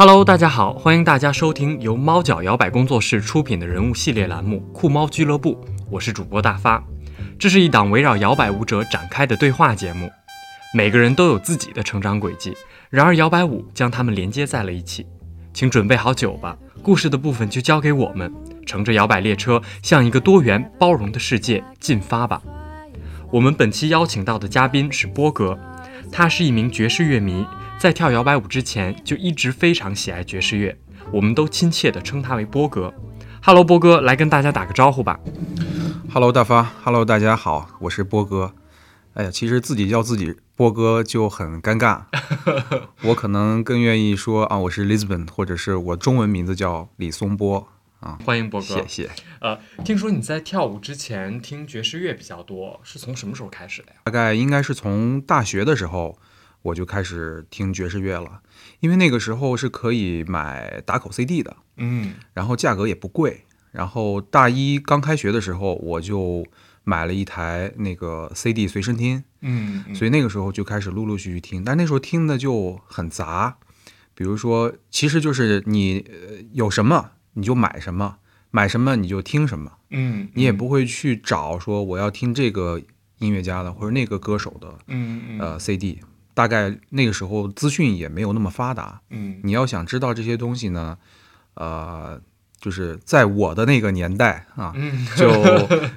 Hello，大家好，欢迎大家收听由猫脚摇摆工作室出品的人物系列栏目《酷猫俱乐部》，我是主播大发。这是一档围绕摇摆舞者展开的对话节目，每个人都有自己的成长轨迹，然而摇摆舞将他们连接在了一起。请准备好酒吧，故事的部分就交给我们，乘着摇摆列车向一个多元包容的世界进发吧。我们本期邀请到的嘉宾是波哥，他是一名爵士乐迷。在跳摇摆舞之前，就一直非常喜爱爵士乐，我们都亲切地称他为波哥。Hello，波哥，来跟大家打个招呼吧。Hello，大发。Hello，大家好，我是波哥。哎呀，其实自己叫自己波哥就很尴尬，我可能更愿意说啊，我是 Lisbon，或者是我中文名字叫李松波啊。欢迎波哥，谢谢。呃，听说你在跳舞之前听爵士乐比较多，是从什么时候开始的呀？大概应该是从大学的时候。我就开始听爵士乐了，因为那个时候是可以买打口 CD 的，嗯，然后价格也不贵。然后大一刚开学的时候，我就买了一台那个 CD 随身听，嗯，所以那个时候就开始陆陆续续听。但那时候听的就很杂，比如说，其实就是你有什么你就买什么，买什么你就听什么，嗯，你也不会去找说我要听这个音乐家的或者那个歌手的，嗯呃 CD。大概那个时候资讯也没有那么发达，嗯，你要想知道这些东西呢，呃，就是在我的那个年代啊，就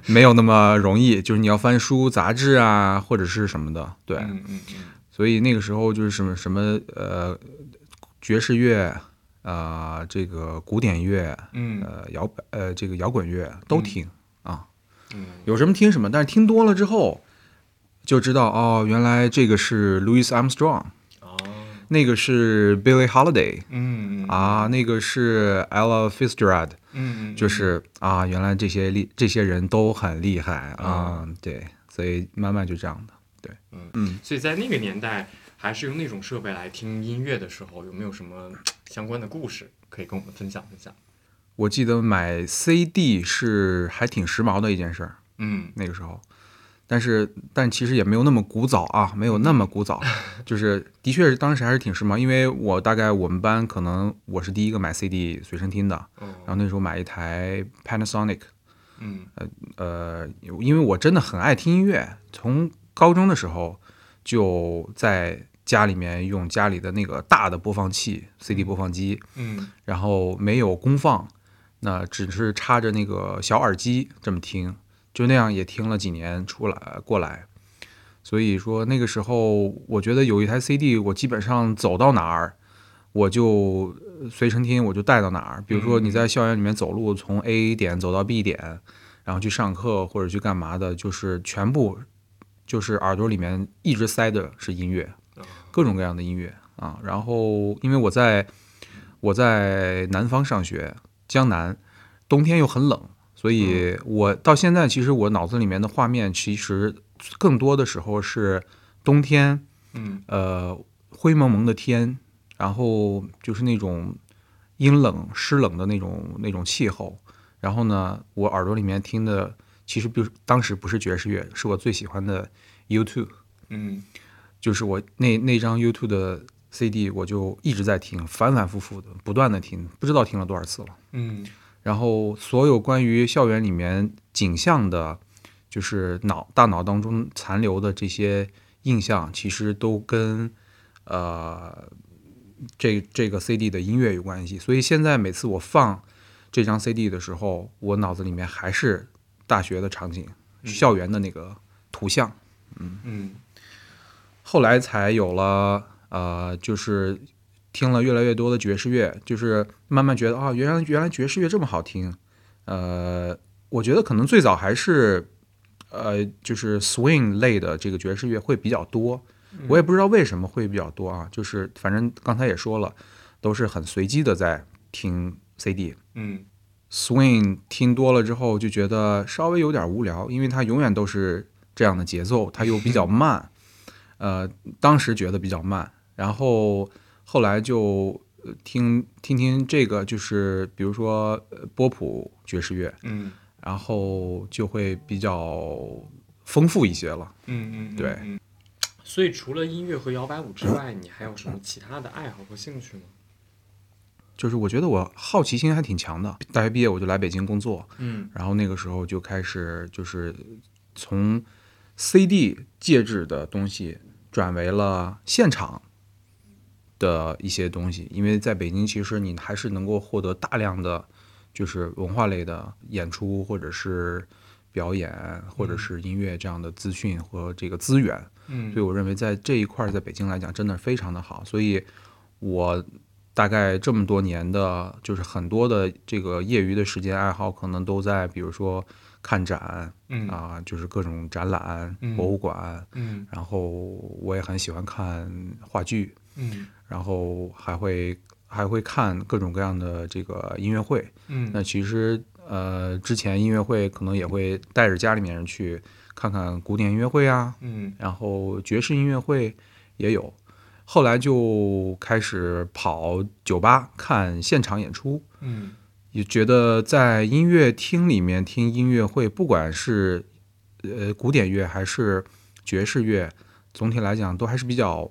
没有那么容易，就是你要翻书、杂志啊，或者是什么的，对，嗯嗯嗯，所以那个时候就是什么什么呃爵士乐啊，这个古典乐，嗯，呃摇呃这个摇滚乐都听啊，嗯，有什么听什么，但是听多了之后。就知道哦，原来这个是 Louis Armstrong，哦，那个是 Billie Holiday，嗯啊，那个是 Ella Fitzgerald，嗯就是啊，原来这些厉这些人都很厉害啊，对，所以慢慢就这样的，对，嗯嗯，所以在那个年代还是用那种设备来听音乐的时候，有没有什么相关的故事可以跟我们分享分享？我记得买 CD 是还挺时髦的一件事儿，嗯，那个时候。但是，但其实也没有那么古早啊，没有那么古早，就是的确是当时还是挺时髦。因为我大概我们班可能我是第一个买 CD 随身听的，然后那时候买一台 Panasonic，嗯，呃呃，因为我真的很爱听音乐，从高中的时候就在家里面用家里的那个大的播放器 CD 播放机，嗯，然后没有功放，那只是插着那个小耳机这么听。就那样也听了几年出来过来，所以说那个时候我觉得有一台 CD，我基本上走到哪儿我就随身听，我就带到哪儿。比如说你在校园里面走路，从 A 点走到 B 点，然后去上课或者去干嘛的，就是全部就是耳朵里面一直塞的是音乐，各种各样的音乐啊。然后因为我在我在南方上学，江南，冬天又很冷。所以，我到现在其实我脑子里面的画面，其实更多的时候是冬天，嗯，呃，灰蒙蒙的天，然后就是那种阴冷湿冷的那种那种气候。然后呢，我耳朵里面听的其实不是当时不是爵士乐，是我最喜欢的 U2，嗯，就是我那那张 U2 的 CD，我就一直在听，反反复复的，不断的听，不知道听了多少次了，嗯。然后，所有关于校园里面景象的，就是脑大脑当中残留的这些印象，其实都跟呃这这个 CD 的音乐有关系。所以现在每次我放这张 CD 的时候，我脑子里面还是大学的场景、校园的那个图像。嗯嗯。后来才有了呃，就是。听了越来越多的爵士乐，就是慢慢觉得啊，原来原来爵士乐这么好听。呃，我觉得可能最早还是呃，就是 swing 类的这个爵士乐会比较多。我也不知道为什么会比较多啊，就是反正刚才也说了，都是很随机的在听 CD。嗯，swing 听多了之后就觉得稍微有点无聊，因为它永远都是这样的节奏，它又比较慢。呃，当时觉得比较慢，然后。后来就听听听这个，就是比如说波普爵士乐，嗯，然后就会比较丰富一些了，嗯嗯，对。所以除了音乐和摇摆舞之外，你还有什么其他的爱好和兴趣吗？就是我觉得我好奇心还挺强的。大学毕业我就来北京工作，嗯然后那个时候就开始就是从 CD 介质的东西转为了现场的一些东西，因为在北京其实你还是能够获得大量的就是文化类的演出或者是表演或者是音乐这样的资讯和这个资源。嗯所以我认为在这一块，在北京来讲，真的非常的好。所以，我大概这么多年的，就是很多的这个业余的时间爱好，可能都在比如说看展嗯啊、就是各种展览、嗯博物馆。嗯然后我也很喜欢看话剧，嗯然后还会还会看各种各样的这个音乐会。嗯那其实呃，之前音乐会可能也会带着家里面人去看看古典音乐会啊，嗯然后爵士音乐会也有，后来就开始跑酒吧看现场演出，嗯也觉得在音乐厅里面听音乐会，不管是呃古典乐还是爵士乐，总体来讲都还是比较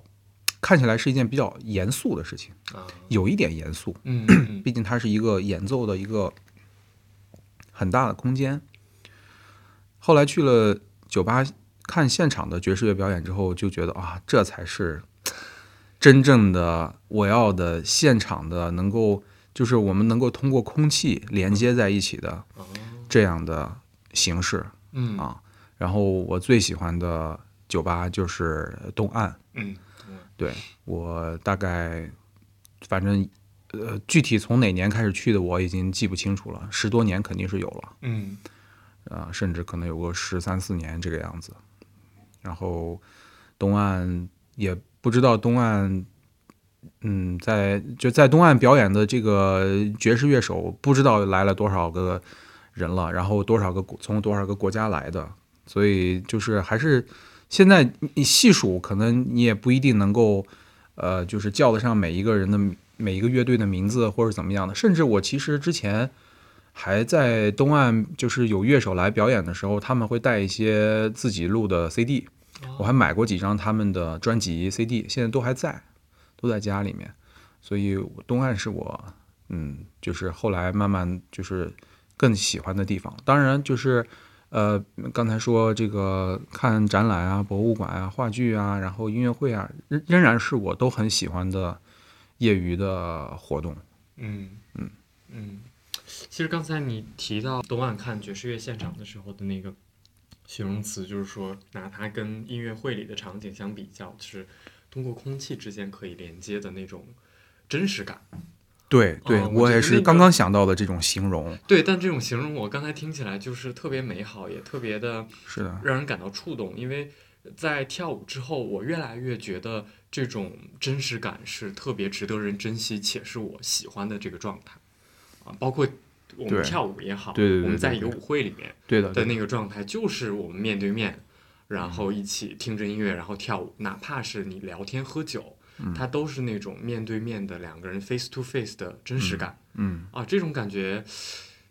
看起来是一件比较严肃的事情，啊。有一点严肃，嗯嗯 毕竟它是一个演奏的一个很大的空间。后来去了酒吧看现场的爵士乐表演之后，就觉得啊，这才是真正的我要的现场的，能够就是我们能够通过空气连接在一起的哦。这样的形式嗯。啊。然后我最喜欢的酒吧就是东岸，嗯对。我大概，反正呃，具体从哪年开始去的我已经记不清楚了，十多年肯定是有了，嗯。啊、甚至可能有个十三四年这个样子。然后东岸也不知道东岸，嗯，在就在东岸表演的这个爵士乐手，不知道来了多少个人了，然后多少个从多少个国家来的，所以就是还是现在你细数，可能你也不一定能够，呃，就是叫得上每一个人的每一个乐队的名字或者怎么样的。甚至我其实之前还在东岸，就是有乐手来表演的时候，他们会带一些自己录的 CD，我还买过几张他们的专辑 CD，现在都还在，都在家里面。所以东岸是我，嗯，就是后来慢慢就是更喜欢的地方。当然就是。呃，刚才说这个看展览啊、博物馆啊、话剧啊，然后音乐会啊，仍仍然是我都很喜欢的业余的活动。嗯嗯嗯，其实刚才你提到昨晚看爵士乐现场的时候的那个形容词，就是说拿它跟音乐会里的场景相比较，是通过空气之间可以连接的那种真实感。对对，哦我我也是刚刚想到的这种形容。对，但这种形容我刚才听起来就是特别美好，也特别的是的，让人感到触动，因为在跳舞之后，我越来越觉得这种真实感是特别值得人珍惜，且是我喜欢的这个状态啊。包括我们跳舞也好，对对对我们在一个舞会里面对的，的那个状态，就是我们面对面，然后一起听着音乐，然后跳舞，哪怕是你聊天喝酒，嗯它都是那种面对面的两个人 face to face 的真实感。嗯啊，这种感觉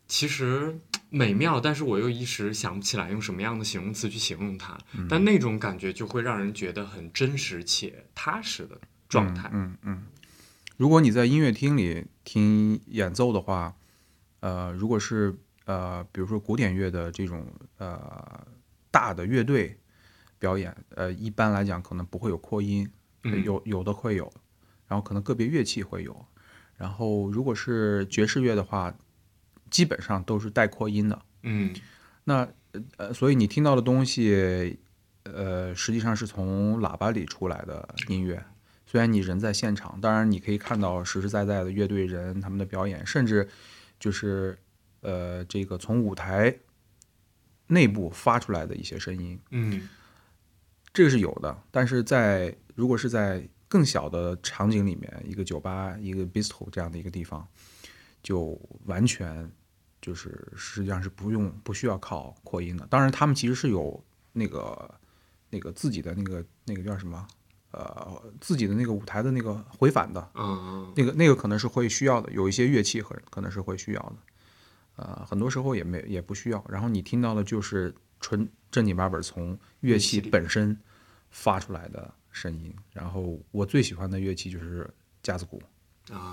其实美妙，但是我又一时想不起来用什么样的形容词去形容它。嗯但那种感觉就会让人觉得很真实且踏实的状态。嗯嗯。如果你在音乐厅里听演奏的话，呃，如果是呃，比如说古典乐的这种呃大的乐队表演，呃，一般来讲可能不会有扩音，嗯有有的会有，然后可能个别乐器会有，然后如果是爵士乐的话，基本上都是带扩音的。嗯那呃，所以你听到的东西，呃，实际上是从喇叭里出来的音乐。虽然你人在现场，当然你可以看到实实在在的乐队人他们的表演，甚至就是呃，这个从舞台内部发出来的一些声音，嗯这个是有的。但是在如果是在更小的场景里面，一个酒吧、一个 bistro 这样的一个地方，就完全就是实际上是不用不需要靠扩音的。当然，他们其实是有那个那个自己的那个那个叫什么呃自己的那个舞台的那个回返的嗯那个那个可能是会需要的，有一些乐器和可能是会需要的。呃，很多时候也没也不需要。然后你听到的就是纯正经八本从乐器本身发出来的声音。然后我最喜欢的乐器就是架子鼓，啊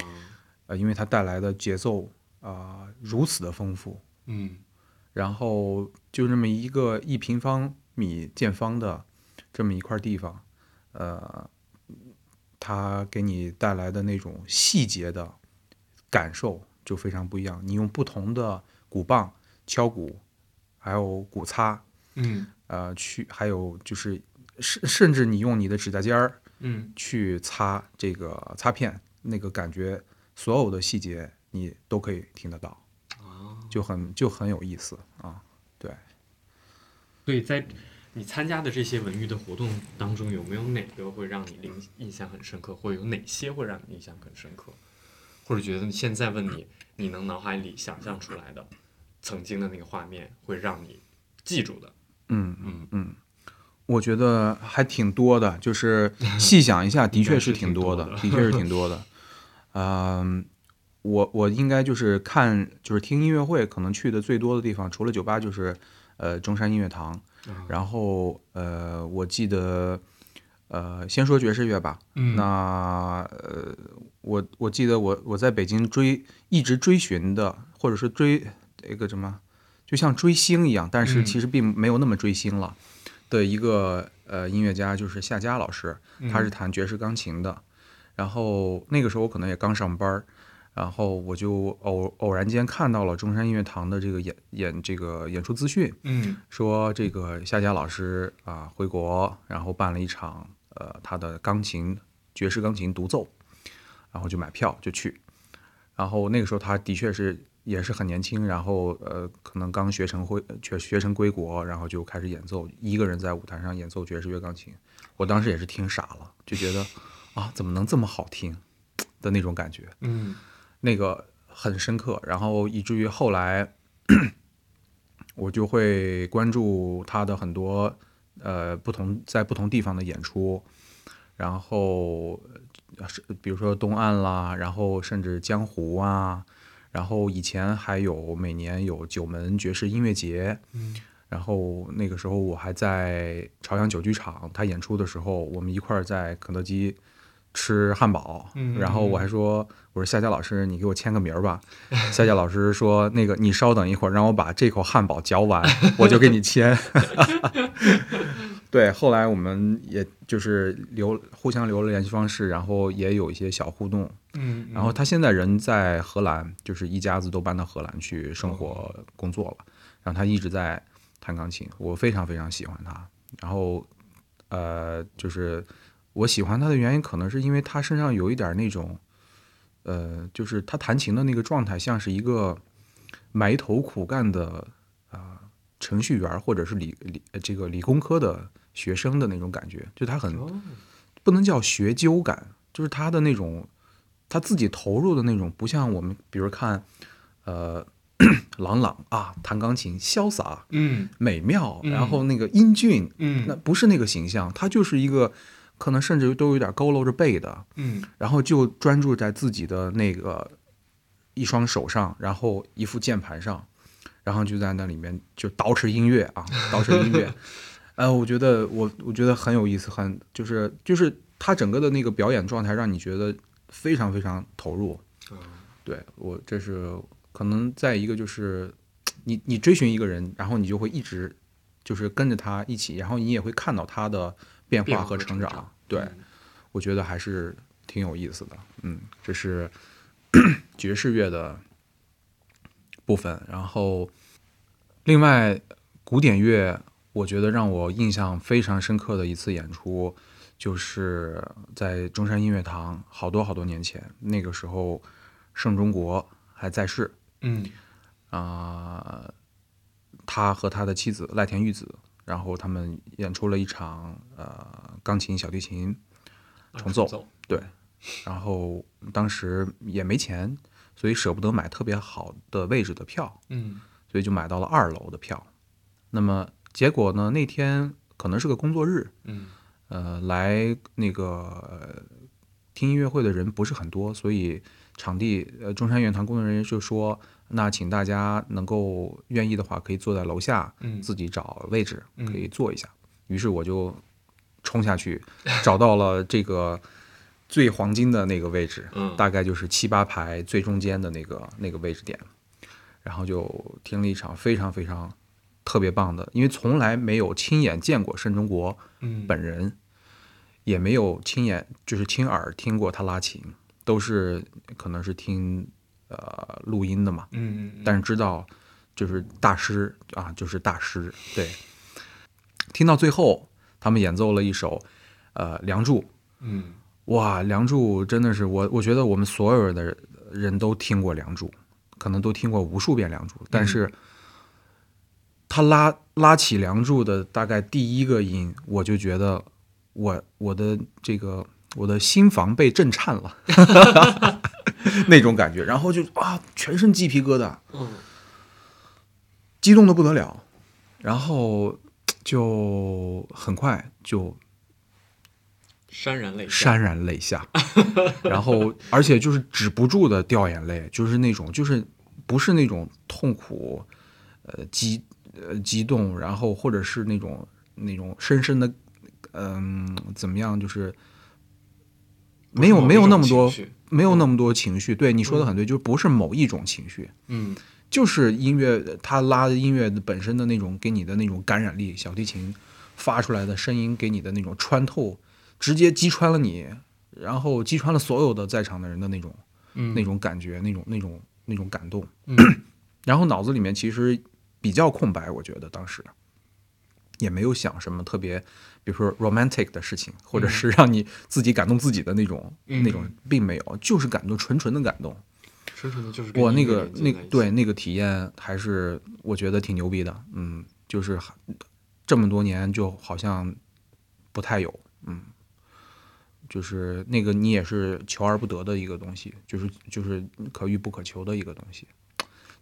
呃，因为它带来的节奏啊、如此的丰富，嗯然后就这么一个一平方米见方的这么一块地方，呃，它给你带来的那种细节的感受就非常不一样。你用不同的鼓棒敲鼓，还有骨擦，嗯。呃，去还有就是甚甚至你用你的指甲尖儿嗯。去擦这个擦片，那个感觉，所有的细节你都可以听得到，啊，就很就很有意思啊。对，所以在你参加的这些文娱的活动当中，有没有哪个会让你印印象很深刻，或者有哪些会让你印象很深刻，或者觉得现在问你，你能脑海里想象出来的曾经的那个画面，会让你记住的？嗯嗯嗯，我觉得还挺多的，就是细想一下，的确是挺多的，的确是挺多的。嗯，我我应该就是看就是听音乐会，可能去的最多的地方，除了酒吧就是呃中山音乐堂，啊然后呃我记得呃先说爵士乐吧，嗯那呃我我记得我我在北京追一直追寻的，或者是追这个什么，就像追星一样，但是嗯。其实并没有那么追星了。的一个呃音乐家，就是夏佳老师，他是弹爵士钢琴的。然后那个时候我可能也刚上班儿，然后我就偶偶然间看到了中山音乐堂的这个演演这个演出资讯，嗯。说这个夏佳老师啊回国，然后办了一场呃他的钢琴爵士钢琴独奏，然后就买票就去，然后那个时候他的确是也是很年轻，然后呃可能刚学成回学学成归国，然后就开始演奏，一个人在舞台上演奏爵士乐钢琴，我当时也是听傻了，就觉得 啊怎么能这么好听的那种感觉，嗯。那个很深刻，然后以至于后来 我就会关注他的很多呃不同在不同地方的演出，然后呃是比如说东岸啦，然后甚至江湖啊，然后以前还有每年有九门爵士音乐节，嗯然后那个时候我还在朝阳酒剧场，他演出的时候，我们一块儿在肯德基吃汉堡，嗯然后我还说，我说夏佳老师，你给我签个名儿吧。夏佳老师说，那个你稍等一会儿，让我把这口汉堡嚼完，我就给你签。对，后来我们也就是留互相留了联系方式，然后也有一些小互动。嗯，然后他现在人在荷兰，就是一家子都搬到荷兰去生活工作了。然后他一直在弹钢琴，我非常非常喜欢他。然后，呃，就是我喜欢他的原因，可能是因为他身上有一点那种，呃，就是他弹琴的那个状态，像是一个埋头苦干的啊、程序员儿或者是理理呃这个理工科的学生的那种感觉，就他很哦不能叫学究感，就是他的那种他自己投入的那种，不像我们比如看呃郎朗啊弹钢琴潇洒嗯美妙，嗯然后那个英俊，嗯那不是那个形象，他就是一个可能甚至都有点佝偻着背的，嗯然后就专注在自己的那个一双手上，然后一副键盘上，然后就在那里面就捯饬音乐啊，捯饬音乐。呃，我觉得我我觉得很有意思，很就是就是他整个的那个表演状态，让你觉得非常非常投入。啊对我这是可能再一个就是你你追寻一个人，然后你就会一直就是跟着他一起，然后你也会看到他的变变化和化和成长。成长对，嗯我觉得还是挺有意思的。嗯，这是 爵士乐的部分，然后另外古典乐，我觉得让我印象非常深刻的一次演出，就是在中山音乐堂，好多好多年前，那个时候盛中国还在世嗯。啊、他和他的妻子赖田玉子，然后他们演出了一场呃钢琴、小提琴啊重奏奏对，然后当时也没钱，所以舍不得买特别好的位置的票，嗯。所以就买到了二楼的票。那么结果呢，那天可能是个工作日，嗯。呃，来那个呃听音乐会的人不是很多，所以场地呃中山乐团工作人员就说，那请大家能够愿意的话，可以坐在楼下，嗯。自己找位置嗯可以坐一下。于是我就冲下去，找到了这个最黄金的那个位置，嗯。大概就是七八排最中间的那个那个位置点，然后就听了一场非常非常特别棒的，因为从来没有亲眼见过申中国嗯。本人，也没有亲眼就是亲耳听过他拉琴，都是可能是听呃录音的嘛，嗯嗯但是知道就是大师啊，就是大师。对，听到最后，他们演奏了一首呃《梁祝》，嗯。哇，《梁祝》真的是我，我觉得我们所有的人都听过《梁祝》，可能都听过无数遍《梁祝》，但是他拉拉起《梁祝》的大概第一个音，我就觉得我我的这个我的心房被震颤了，那种感觉，然后就啊，全身鸡皮疙瘩，嗯激动的不得了，然后就很快就潸然泪下，潸然泪下，然后而且就是止不住的掉眼泪，就是那种就是不是那种痛苦，呃激呃激动，然后或者是那种那种深深的，嗯、怎么样，就是没有没有那么多没有那么多情绪。对你说的很对，就不是某一种情绪，嗯就是音乐它拉的音乐本身的那种给你的那种感染力，小提琴发出来的声音给你的那种穿透，直接击穿了你，然后击穿了所有的在场的人的那种嗯那种感觉，那种那种那种感动。嗯 然后脑子里面其实比较空白，我觉得当时。也没有想什么特别，比如说 romantic 的事情，或者是让你自己感动自己的那种、嗯。那种，并没有，就是感动，纯纯的感动。纯纯的就是我那个那对那个体验还是我觉得挺牛逼的，嗯，就是这么多年就好像不太有，嗯，就是那个你也是求而不得的一个东西，就是就是可遇不可求的一个东西，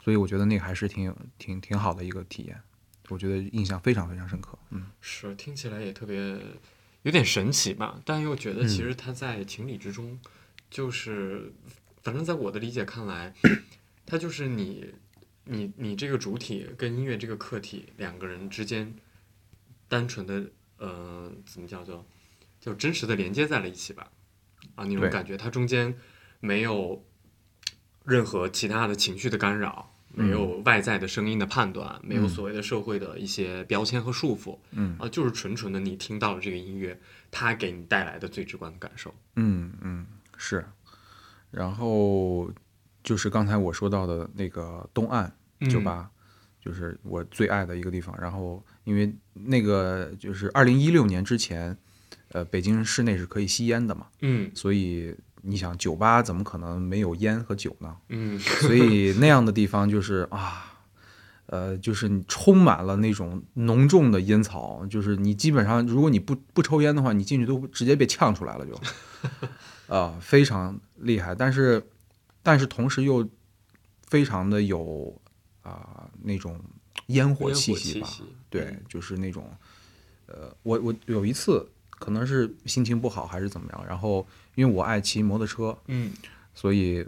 所以我觉得那个还是挺挺挺好的一个体验，我觉得印象非常非常深刻，嗯是听起来也特别有点神奇吧，但又觉得嗯其实它在情理之中，就是反正在我的理解看来，它就是你你你这个主体跟音乐这个客体两个人之间单纯的呃怎么叫做就真实的连接在了一起吧，啊那种感觉，它中间没有任何其他的情绪的干扰。没有外在的声音的判断，没有嗯所谓的社会的一些标签和束缚，嗯啊，就是纯纯的你听到了这个音乐，它给你带来的最直观的感受。嗯嗯是，然后就是刚才我说到的那个东岸。酒吧，就是我最爱的一个地方。然后因为那个就是二零一六年之前，呃，北京市内是可以吸烟的嘛，嗯所以你想酒吧怎么可能没有烟和酒呢？嗯 所以那样的地方就是啊。呃，就是你充满了那种浓重的烟草，就是你基本上，如果你不不抽烟的话，你进去都直接被呛出来了就，啊、非常厉害。但是，但是同时又非常的有啊、那种烟火气息吧，息对嗯，就是那种，呃，我我有一次可能是心情不好还是怎么样，然后因为我爱骑摩托车，嗯。所以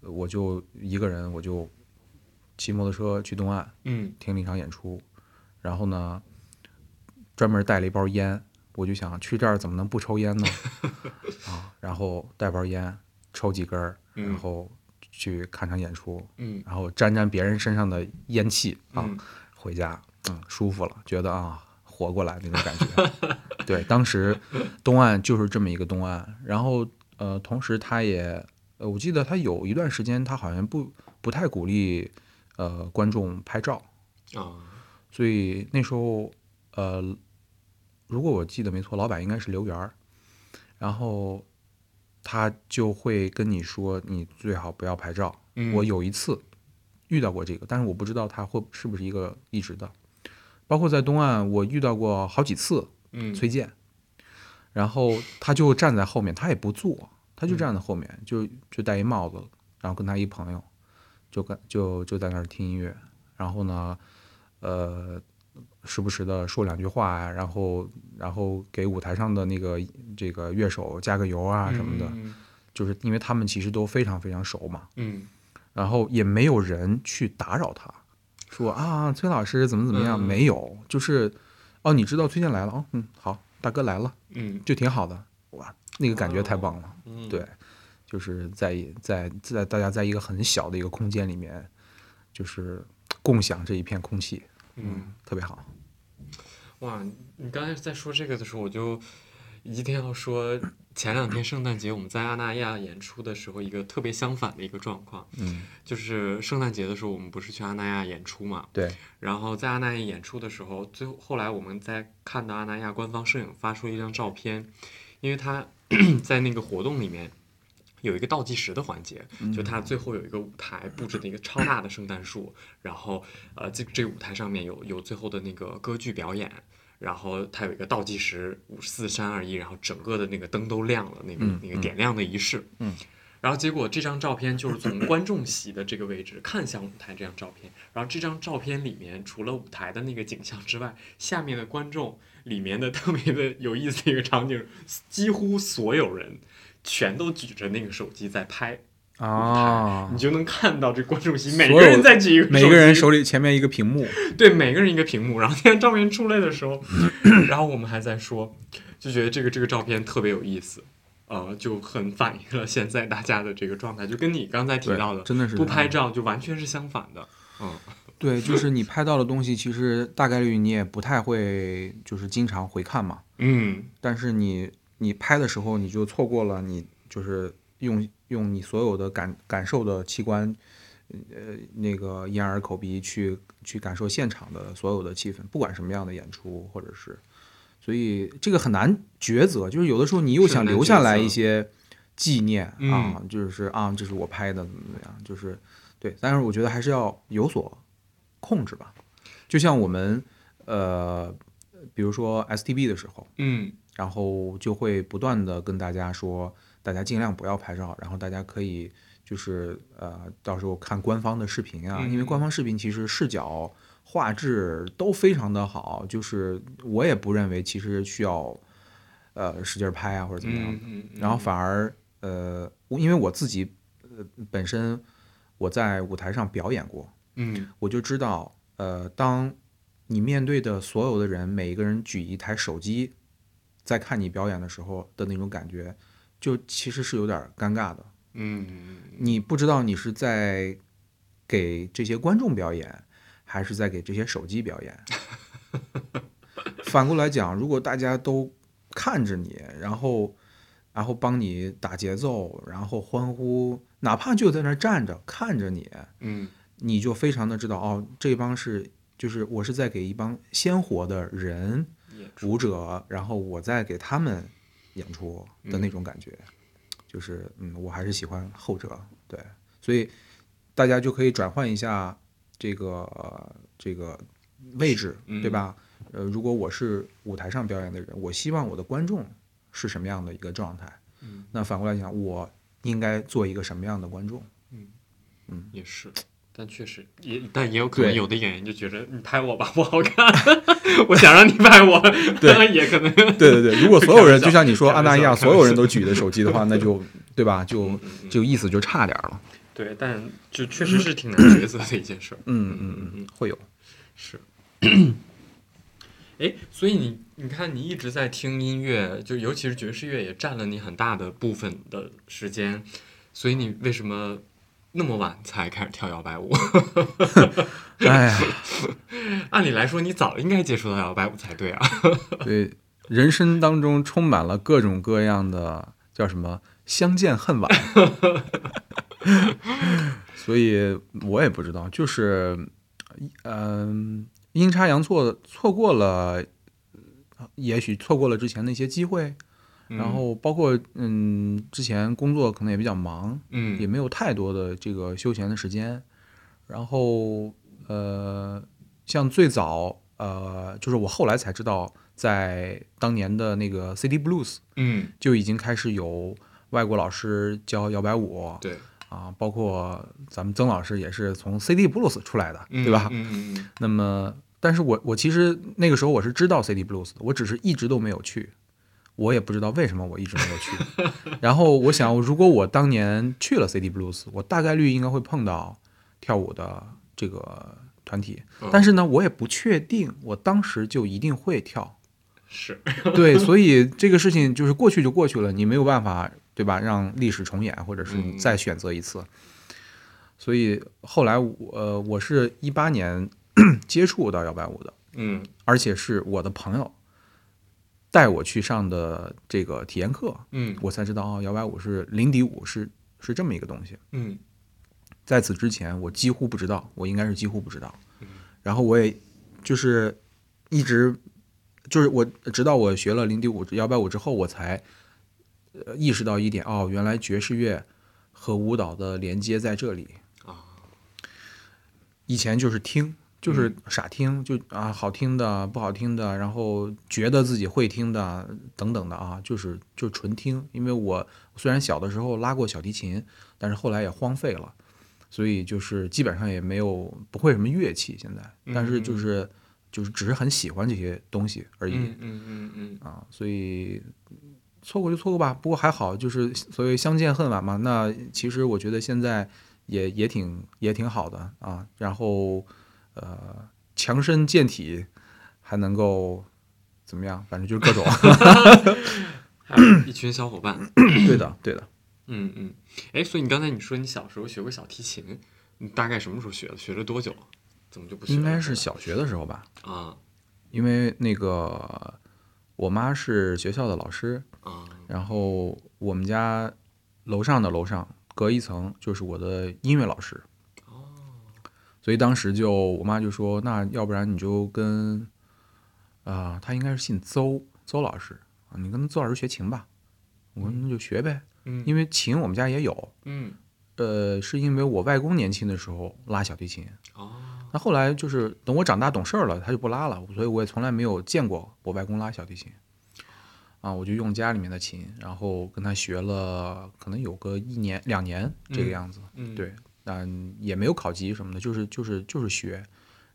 呃我就一个人我就骑摩托车去东岸嗯。听了一场演出，然后呢，专门带了一包烟，我就想去这儿怎么能不抽烟呢？啊，然后带包烟，抽几根儿，然嗯后去看场演出，嗯。然后沾沾别人身上的烟气啊，嗯。回家嗯舒服了，觉得啊活过来那种感觉。对，当时东岸就是这么一个东岸，然后呃，同时他也呃，我记得他有一段时间他好像不不太鼓励呃观众拍照，啊所以那时候呃，如果我记得没错，老板应该是刘源儿，然后他就会跟你说，你最好不要拍照。嗯我有一次遇到过这个，但是我不知道他会是不是一个一直的。包括在东岸，我遇到过好几次嗯。崔健，然后他就站在后面，他也不坐，他就站在后面，就就戴一帽子，然后跟他一朋友，就跟就就在那儿听音乐，然后呢，呃，时不时的说两句话呀，然后然后给舞台上的那个这个乐手加个油啊什么的，嗯。就是因为他们其实都非常非常熟嘛，嗯。然后也没有人去打扰他，说啊崔老师怎么怎么样，嗯。没有，就是哦你知道崔健来了，哦嗯好，大哥来了。嗯就挺好的。哇，那个感觉太棒了。嗯，对，就是在在在大家在一个很小的一个空间里面，就是共享这一片空气，嗯，特别好。哇，你刚才在说这个的时候，我就一定要说，前两天圣诞节我们在阿那亚演出的时候，一个特别相反的一个状况，嗯，就是圣诞节的时候，我们不是去阿那亚演出嘛，对，然后在阿那亚演出的时候，最后后来我们在看到阿那亚官方摄影发出一张照片，因为他 在那个活动里面有一个倒计时的环节，就他最后有一个舞台布置的一个超大的圣诞树，然后呃这这个舞台上面有有最后的那个歌剧表演。然后它有一个倒计时，五四三二一，然后整个的那个灯都亮了，那个、嗯那个点亮的仪式。嗯然后结果这张照片就是从观众席的这个位置看向舞台这张照片，然后这张照片里面除了舞台的那个景象之外，下面的观众里面的特别的有意思的一个场景，几乎所有人全都举着那个手机在拍，啊你，就能看到这观众席每个人在举一个每个人手里前面一个屏幕，对，每个人一个屏幕，然后那张照片出来的时候，然后我们还在说，就觉得这个这个照片特别有意思，呃，就很反映了现在大家的这个状态，就跟你刚才提到的真的是不拍照就完全是相反的。嗯，对，就是你拍到的东西，其实大概率你也不太会，就是经常回看嘛。嗯，但是你你拍的时候，你就错过了你就是用用你所有的感感受的器官，呃，那个眼耳口鼻去去感受现场的所有的气氛，不管什么样的演出，或者是，所以这个很难抉择，就是有的时候你又想留下来一些纪念嗯啊，就是啊，这是我拍的，怎么怎么样，就是对，但是我觉得还是要有所控制吧，就像我们呃，比如说 STB 的时候。嗯，然后就会不断的跟大家说，大家尽量不要拍照，然后大家可以就是呃，到时候看官方的视频啊，因为嗯。官方视频其实视角、画质都非常的好，就是我也不认为其实需要呃使劲儿拍啊或者怎么样的，然后反而呃，我因为我自己呃本身我在舞台上表演过，嗯。我就知道，呃，当你面对的所有的人，每一个人举一台手机在看你表演的时候的那种感觉，就其实是有点尴尬的。嗯你不知道你是在给这些观众表演，还是在给这些手机表演。反过来讲，如果大家都看着你，然后然后帮你打节奏，然后欢呼，哪怕就在那儿站着看着你，嗯你就非常的知道哦，这帮是就是我是在给一帮鲜活的人舞者，然后我在给他们演出的那种感觉，就是嗯，我还是喜欢后者，对，所以大家就可以转换一下这个、呃这个位置，对吧？呃，如果我是舞台上表演的人，我希望我的观众是什么样的一个状态，嗯那反过来讲，我应该做一个什么样的观众？嗯也是。但确实也，但也有可能有的演员就觉得你拍我吧不好看，我想让你拍我，对也可能对对对，如果所有人 就像你说开玩笑阿那亚所有人都举着手机的话，那就对吧？就就意思就差点了。对，但就确实是挺难抉择的一件事儿。嗯嗯嗯嗯，会有。是。哎，所以你你看，你一直在听音乐，就尤其是爵士乐，也占了你很大的部分的时间。所以你为什么那么晚才开始跳摇摆舞？哎呀，按理来说，你早应该接触到摇摆舞才对啊。对，人生当中充满了各种各样的叫什么相见恨晚，所以我也不知道，就是嗯、阴差阳错错过了，也许错过了之前的一些机会，然后包括嗯，之前工作可能也比较忙，嗯，也没有太多的这个休闲的时间。然后呃，像最早呃，就是我后来才知道，在当年的那个 City Blues 嗯，就已经开始有外国老师教摇摆舞对，啊，包括咱们曾老师也是从 City Blues 出来的，嗯对吧？嗯嗯嗯。那么，但是我我其实那个时候我是知道 City Blues 的，我只是一直都没有去，我也不知道为什么我一直没有去。然后我想，如果我当年去了 City Blues，我大概率应该会碰到跳舞的这个团体，嗯但是呢，我也不确定我当时就一定会跳，是，对，所以这个事情就是过去就过去了，你没有办法，对吧？让历史重演，或者是你再选择一次。所以后来我呃，我是一八年 接触到摇摆舞的，嗯而且是我的朋友带我去上的这个体验课，嗯我才知道哦，摇摆舞是零底舞是是这么一个东西。嗯在此之前，我几乎不知道，我应该是几乎不知道。嗯然后我也就是一直就是我直到我学了零底舞、摇摆舞之后，我才呃意识到一点哦，原来爵士乐和舞蹈的连接在这里。啊，以前就是听，就是嗯傻听，就啊好听的、不好听的，然后觉得自己会听的等等的啊，就是就纯听。因为我虽然小的时候拉过小提琴，但是后来也荒废了，所以就是基本上也没有不会什么乐器现在，但是就是就是只是很喜欢这些东西而已。嗯嗯嗯嗯啊，所以错过就错过吧。不过还好，就是所谓相见恨晚嘛。那其实我觉得现在也也挺也挺好的啊。然后呃，强身健体，还能够怎么样？反正就是各种。一群小伙伴。对的，对的。嗯嗯，哎，所以你刚才你说你小时候学过小提琴，你大概什么时候学的？学了多久？怎么就不学了？应该是小学的时候吧，啊因为那个我妈是学校的老师，啊然后我们家楼上的楼上隔一层就是我的音乐老师。所以当时就我妈就说，那要不然你就跟，啊、他应该是姓邹，邹老师啊，你跟邹老师学琴吧。我说那就学呗，嗯因为琴我们家也有，嗯呃，是因为我外公年轻的时候拉小提琴，哦那后来就是等我长大懂事儿了，他就不拉了，所以我也从来没有见过我外公拉小提琴。啊，我就用家里面的琴，然后跟他学了，可能有个一年两年这个嗯样子。嗯对，嗯，也没有考级什么的，就是就是就是学，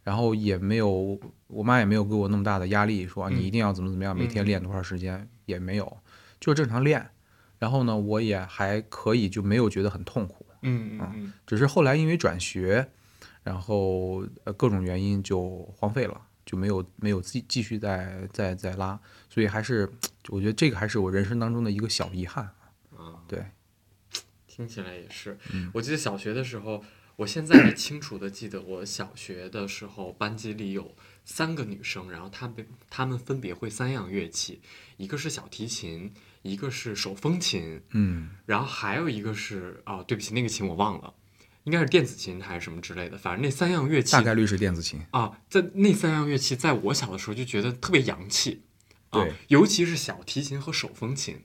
然后也没有，我妈也没有给我那么大的压力，说、你一定要怎么怎么样，每天嗯练多少时间，也没有，就正常练。然后呢，我也还可以，就没有觉得很痛苦。嗯嗯嗯只是后来因为转学，然后呃各种原因就荒废了，就没有没有继继续再再再拉，所以还是我觉得这个还是我人生当中的一个小遗憾。听起来也是。嗯我记得小学的时候，我现在还清楚的记得，我小学的时候班级里有三个女生，然后她们她们分别会三样乐器，一个是小提琴，一个是手风琴，嗯然后还有一个是哦，对不起，那个琴我忘了，应该是电子琴还是什么之类的，反正那三样乐器大概率是电子琴。啊，在那三样乐器，在我小的时候就觉得特别洋气，啊对，尤其是小提琴和手风琴，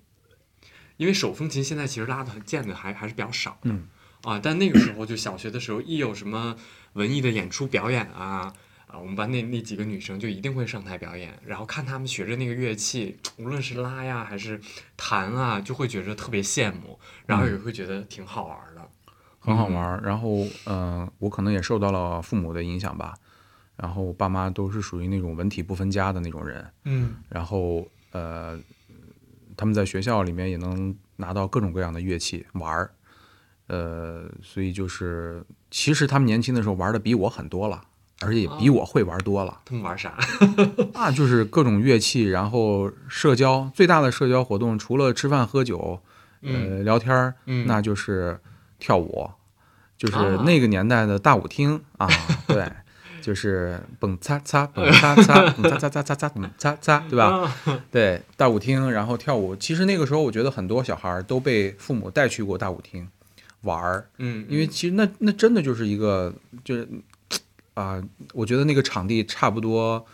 因为手风琴现在其实拉的见的还还是比较少的，嗯啊，但那个时候就小学的时候，一有什么文艺的演出表演啊。啊，我们班那那几个女生就一定会上台表演，然后看她们学着那个乐器，无论是拉呀还是弹啊，就会觉着特别羡慕，然后也会觉得挺好玩的。很好玩。然后，嗯、我可能也受到了父母的影响吧。然后，爸妈都是属于那种文体不分家的那种人。嗯然后，呃，他们在学校里面也能拿到各种各样的乐器玩儿。呃，所以就是，其实他们年轻的时候玩的比我很多了，而且也比我会玩多了。他们玩啥？那就是各种乐器，然后社交最大的社交活动，除了吃饭喝酒，呃，聊天儿，嗯那就是跳舞，就是啊那个年代的大舞厅啊，对，就是蹦擦擦蹦擦擦蹦擦擦擦擦擦蹦擦擦，对吧？啊对，大舞厅，然后跳舞。其实那个时候，我觉得很多小孩儿都被父母带去过大舞厅玩儿，嗯，因为其实那那真的就是一个，就是啊、我觉得那个场地差不多，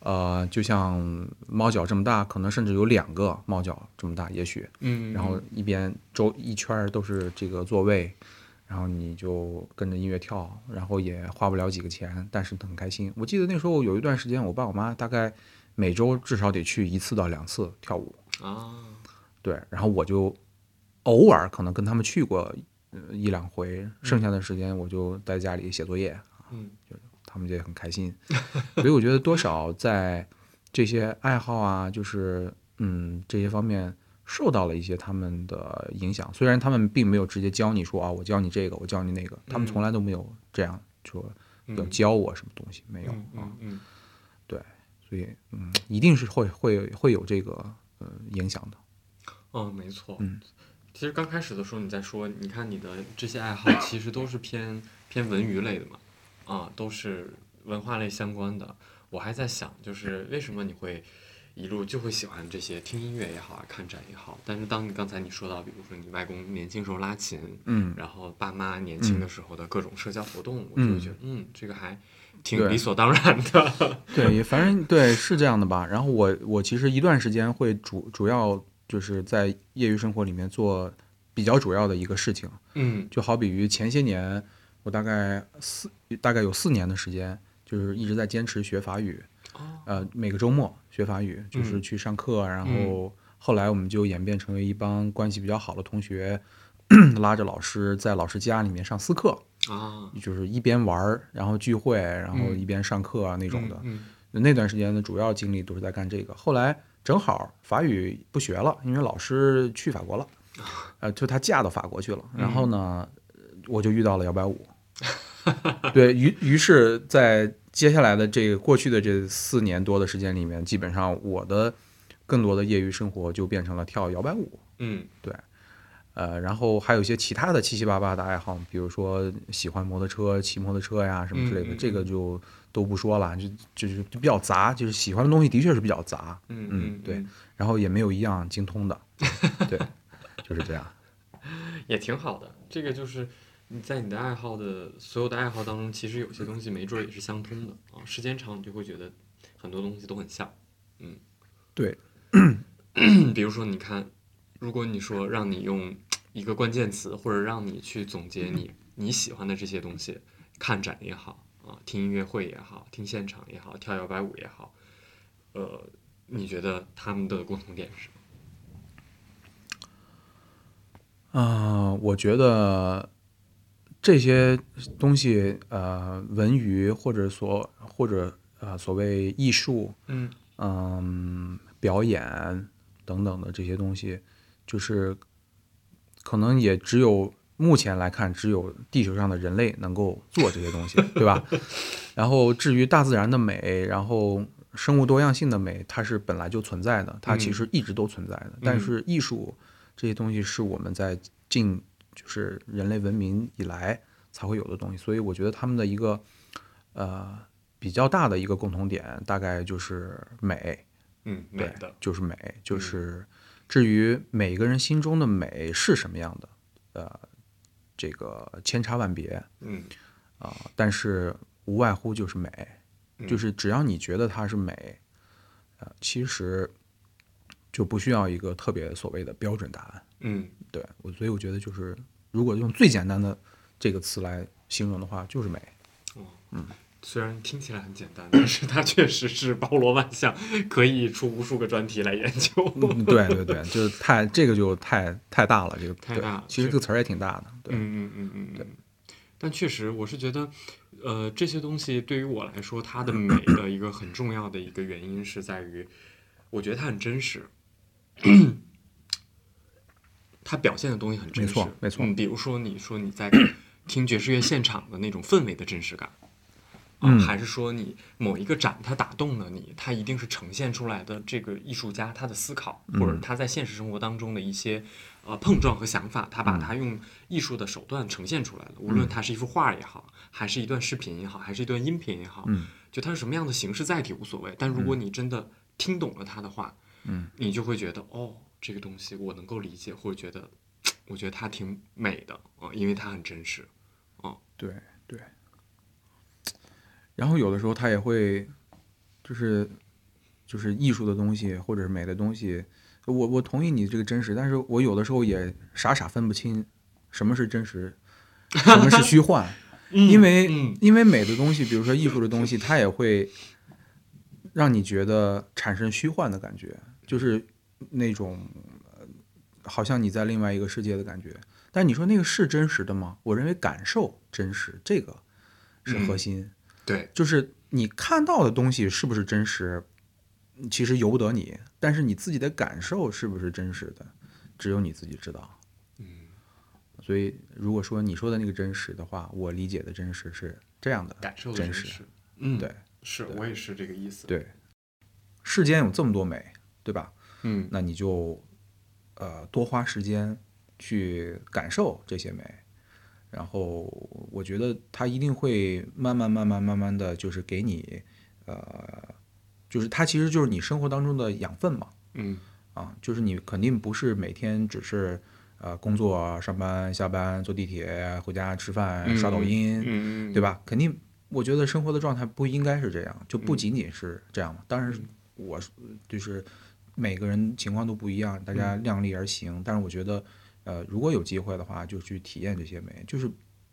呃，就像猫脚这么大，可能甚至有两个猫脚这么大，也许。嗯，然后一边周一圈儿都是这个座位，然后你就跟着音乐跳，然后也花不了几个钱，但是很开心。我记得那时候有一段时间，我爸我妈大概每周至少得去一次到两次跳舞，啊，对，然后我就偶尔可能跟他们去过呃一两回，剩下的时间我就在家里写作业，嗯他们也很开心。所以我觉得多少在这些爱好啊，就是嗯这些方面受到了一些他们的影响。虽然他们并没有直接教你说啊，我教你这个，我教你那个，他们嗯从来都没有这样说要嗯教我什么东西，没有嗯啊。对，所以嗯，一定是会会会有这个呃影响的。嗯，没错。嗯，其实刚开始的时候你在说，你看你的这些爱好其实都是偏偏文娱类的嘛，啊，都是文化类相关的。我还在想，就是为什么你会一路就会喜欢这些听音乐也好啊，看展也好。但是当你刚才你说到，比如说你外公年轻时候拉琴，嗯，然后爸妈年轻的时候的各种社交活动，我就会觉得，嗯，这个还挺理所当然的。对，也反正对是这样的吧。然后我我其实一段时间会主主要就是在业余生活里面做比较主要的一个事情，嗯就好比于前些年我大概四大概有四年的时间，就是一直在坚持学法语，哦呃，每个周末学法语，就是嗯去上课，然后后来我们就演变成为一帮关系比较好的同学，拉着老师在老师家里面上私课，啊，就是一边玩儿，然后聚会，然后嗯一边上课啊那种的。嗯那段时间的主要精力都是在干这个。后来正好法语不学了，因为老师去法国了，呃，就她嫁到法国去了。然后呢，我就遇到了摇摆舞。对于，于是，在接下来的这个过去的这四年多的时间里面，基本上我的更多的业余生活就变成了跳摇摆舞。嗯对呃，然后还有一些其他的七七八八的爱好，比如说喜欢摩托车、骑摩托车呀什么之类的，嗯嗯这个就都不说了，就就是就比较杂，就是喜欢的东西的确是比较杂，嗯嗯对然后也没有一样精通的，对，就是这样。也挺好的。这个就是你在你的爱好的所有的爱好当中，其实有些东西没准儿也是相通的啊。时间长，你就会觉得很多东西都很像。嗯，对，比如说，你看，如果你说让你用一个关键词，或者让你去总结你你喜欢的这些东西，看展也好啊，听音乐会也好，听现场也好，跳摇摆舞也好，呃，你觉得他们的共同点是什么？啊、我觉得这些东西，呃，文娱或者所或者呃所谓艺术，嗯嗯，表演等等的这些东西，就是可能也只有目前来看，只有地球上的人类能够做这些东西，对吧？然后至于大自然的美，然后生物多样性的美，它是本来就存在的，它其实一直都存在的。但是艺术这些东西是我们在近就是人类文明以来才会有的东西，所以我觉得他们的一个呃比较大的一个共同点，大概就是美。嗯，美对的，就是美，就是至于每个人心中的美是什么样的，呃，这个千差万别嗯啊、但是无外乎就是美，嗯就是只要你觉得它是美，呃，其实就不需要一个特别所谓的标准答案。嗯对我，所以我觉得就是如果用最简单的这个词来形容的话，就是美嗯。虽然听起来很简单，但是它确实是包罗万象，可以出无数个专题来研究。嗯，对对对，就是太这个就太太大了，这个太大了其实这个词儿也挺大的，对。嗯嗯嗯嗯嗯。但确实，我是觉得，呃，这些东西对于我来说，它的 美的一个很重要的一个原因是在于，我觉得它很真实。它表现的东西很真实，没错没错。嗯，比如说你说你在听爵士乐现场的那种氛围的真实感，啊，嗯。还是说你某一个展它打动了你，它一定是呈现出来的这个艺术家他的思考，或者他在现实生活当中的一些呃碰撞和想法，他把它用艺术的手段呈现出来了。无论它是一幅画也好，还是一段视频也好，还是一段音频也好，嗯。就它是什么样的形式载体无所谓。但如果你真的听懂了它的话，嗯，你就会觉得哦，这个东西我能够理解，或者觉得我觉得它挺美的啊、因为它很真实。嗯对对。然后有的时候它也会，就是就是艺术的东西或者是美的东西，我我同意你这个真实，但是我有的时候也傻傻分不清什么是真实，什么是虚幻，因为、嗯因为美的东西，比如说艺术的东西，它也会让你觉得产生虚幻的感觉，就是那种呃好像你在另外一个世界的感觉。但你说那个是真实的吗？我认为感受真实，这个是核心。对，就是你看到的东西是不是真实，其实由不得你，但是你自己的感受是不是真实的，只有你自己知道。嗯所以如果说你说的那个真实的话，我理解的真实是这样的感受的真实。真实。嗯，对，是我也是这个意思。对，世间有这么多美，对吧？嗯那你就呃多花时间去感受这些美，然后我觉得它一定会慢慢慢慢慢慢的就是给你呃，就是它其实就是你生活当中的养分嘛。嗯啊，就是你肯定不是每天只是呃工作、上班、下班、坐地铁、回家吃饭、刷抖音，嗯对吧？肯定，我觉得生活的状态不应该是这样，就嗯不仅仅是这样嘛。当然，我就是每个人情况都不一样，大嗯家量力而行。但是我觉得，呃，如果有机会的话，就去体验这些美，就是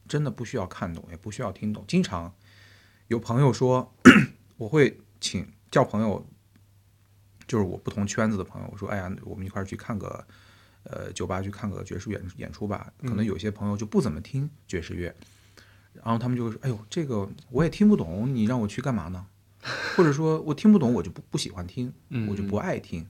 真的不需要看懂，也不需要听懂。经常有朋友说，我会请叫朋友，就是我不同圈子的朋友，我说，哎呀，我们一块儿去看个。呃，酒吧去看个爵士演演出吧，可能有些朋友就不怎么听爵士乐，然后他们就会说：“哎呦，这个我也听不懂，你让我去干嘛呢？”或者说我听不懂，我就不不喜欢听，我就不爱听。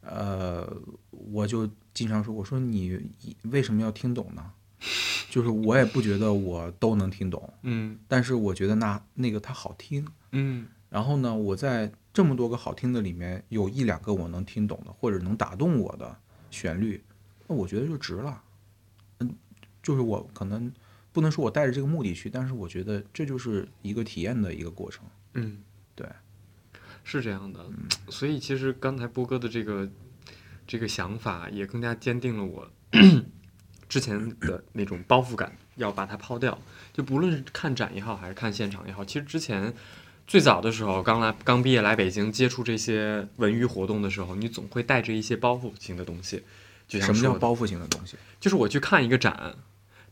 呃，我就经常说：“我说你为什么要听懂呢？就是我也不觉得我都能听懂，嗯但是我觉得那那个它好听。嗯然后呢，我在这么多个好听的里面，有一两个我能听懂的，或者能打动我的旋律，那我觉得就值了。嗯，就是我可能不能说我带着这个目的去，但是我觉得这就是一个体验的一个过程。嗯，对，是这样的。所以其实刚才波哥的这个这个想法，也更加坚定了我 之前的 那种包袱感，要把它抛掉。就不论是看展也好，还是看现场也好，其实之前。最早的时候，刚来刚毕业来北京接触这些文娱活动的时候，你总会带着一些包袱型的东西。就像什么叫包袱型的东西？就是我去看一个展，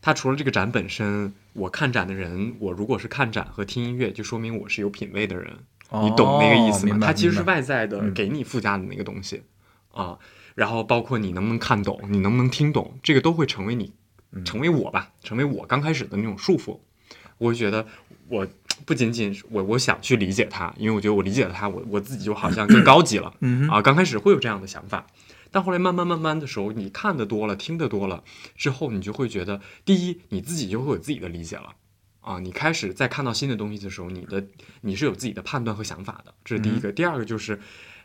它除了这个展本身，我看展的人，我如果是看展和听音乐，就说明我是有品位的人，你懂那个意思吗？它其实是外在的嗯给你附加的那个东西、啊，然后包括你能不能看懂，你能不能听懂，这个都会成为你，嗯成为我吧，成为我刚开始的那种束缚。我会觉得我不仅仅是我我想去理解它，因为我觉得我理解了它，我我自己就好像更高级了。啊，刚开始会有这样的想法，但后来慢慢慢慢的时候，你看的多了，听得多了之后，你就会觉得，第一，你自己就会有自己的理解了。啊，你开始在看到新的东西的时候，你的你是有自己的判断和想法的，这是第一个。第二个就是，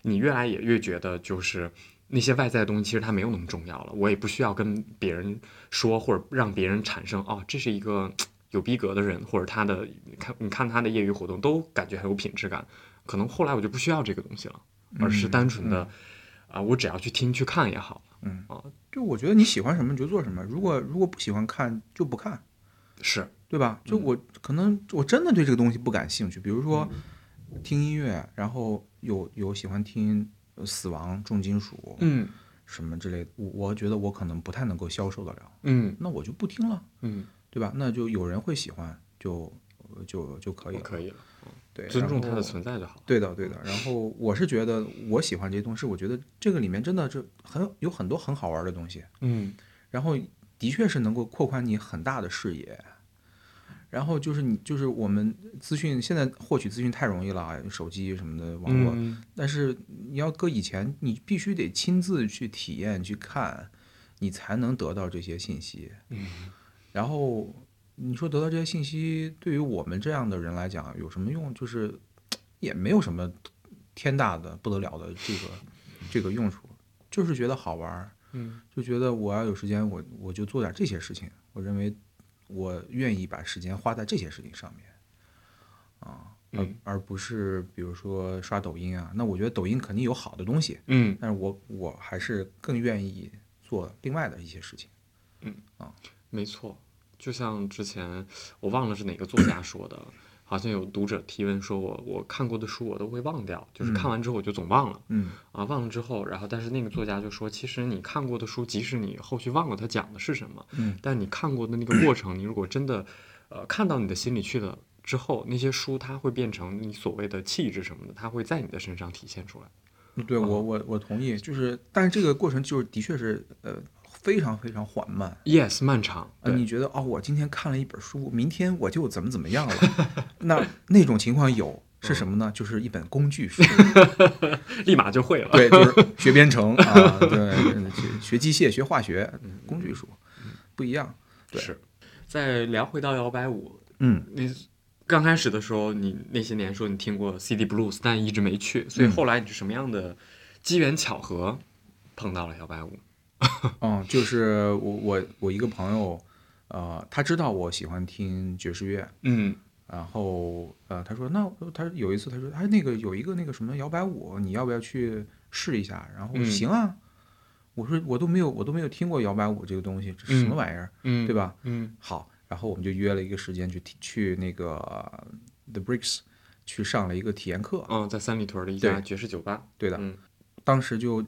你越来也越觉得，就是那些外在的东西其实它没有那么重要了，我也不需要跟别人说，或者让别人产生哦，这是一个有逼格的人，或者他的你看你看他的业余活动都感觉很有品质感。可能后来我就不需要这个东西了，而是单纯的啊、我只要去听去看也好。嗯啊，就我觉得你喜欢什么你就做什么，如果如果不喜欢看就不看，是，对吧？就我可能我真的对这个东西不感兴趣，比如说听音乐，然后有有喜欢听呃死亡、重金属，嗯什么之类的，我我觉得我可能不太能够消受得了，嗯那我就不听了，嗯，对吧？那就有人会喜欢，就呃就就可以了，可以了，对，尊重它的存在就好。对的，对的。然后我是觉得我喜欢这些东西，我觉得这个里面真的是很有很多很好玩的东西，嗯然后的确是能够扩宽你很大的视野。然后就是你就是我们资讯现在获取资讯太容易了，手机什么的网络，嗯但是你要搁以前，你必须得亲自去体验去看，你才能得到这些信息。嗯 然后你说得到这些信息，对于我们这样的人来讲有什么用？就是也没有什么天大的不得了的这个这个用处，就是觉得好玩儿，嗯就觉得我要有时间，我我就做点这些事情。我认为我愿意把时间花在这些事情上面，啊，而嗯而不是比如说刷抖音啊。那我觉得抖音肯定有好的东西，嗯但是我我还是更愿意做另外的一些事情。嗯啊没错，就像之前我忘了是哪个作家说的，好像有读者提问说我我看过的书我都会忘掉，就是看完之后我就总忘了。嗯啊，忘了之后，然后但是那个作家就说，其实你看过的书，即使你后续忘了它讲的是什么，嗯但你看过的那个过程，你如果真的，呃，看到你的心里去了之后，那些书它会变成你所谓的气质什么的，它会在你的身上体现出来。对我我我同意，就是但是这个过程就是的确是呃非常非常缓慢。Yes，漫长，你觉得哦，我今天看了一本书，明天我就怎么怎么样了？那那种情况有是什么呢？就是一本工具书，立马就会了。对，就是学编程啊，对，学学机械、学化学，工具书不一样。对是。再聊回到摇摆舞，嗯你刚开始的时候，你那些年说你听过 CD Blues，但一直没去，所以后来你是什么样的机缘巧合碰到了摇摆舞？嗯，就是我我我一个朋友，呃，他知道我喜欢听爵士乐，嗯然后呃，他说那他有一次他说哎那个有一个那个什么摇摆舞，你要不要去试一下？然后我说嗯行啊，我说我都没有我都没有听过摇摆舞这个东西，这是什么嗯玩意儿，嗯，对？吧？嗯好，然后我们就约了一个时间去去那个 The Bricks 去上了一个体验课，嗯，在三里屯的一家爵士酒吧。对的，嗯当时就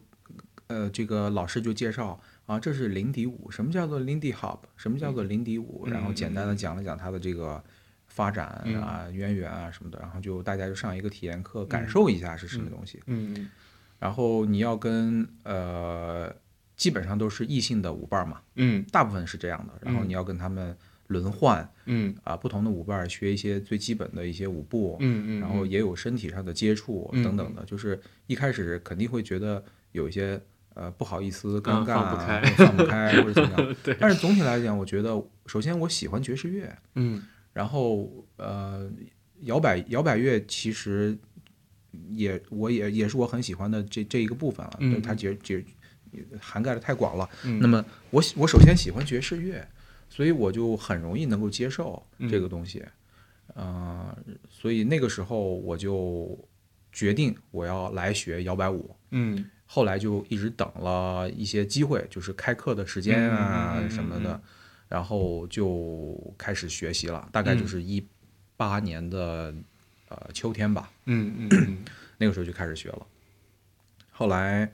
呃这个老师就介绍啊，这是林迪舞，什么叫做 Lindy Hop，什么叫做林迪舞，嗯然后简单的嗯讲了讲它的这个发展啊、渊源啊什么的，然后就大家就上一个体验课，感受一下是什么东西。嗯然后你要跟呃基本上都是异性的舞伴儿嘛，嗯。大部分是这样的，然后嗯。你要跟他们轮换嗯。啊，不同的舞伴儿学一些最基本的一些舞步，嗯嗯，然后也有身体上的接触嗯等等的，就是一开始肯定会觉得有一些呃不好意思、尴嗯尬、放不开放不开或者怎么样。对，但是总体来讲，我觉得首先我喜欢爵士乐，嗯然后呃摇摆摇摆乐其实也我也也是我很喜欢的这这一个部分了，嗯对它解解涵盖的太广了。嗯，那么我我首先喜欢爵士乐，所以我就很容易能够接受嗯这个东西，呃，所以那个时候我就决定我要来学摇摆舞。嗯后来就一直等了一些机会，就是开课的时间啊什么的嗯，然后就开始学习了，大概就是一八年的呃秋天吧，嗯嗯嗯 那个时候就开始学了。后来，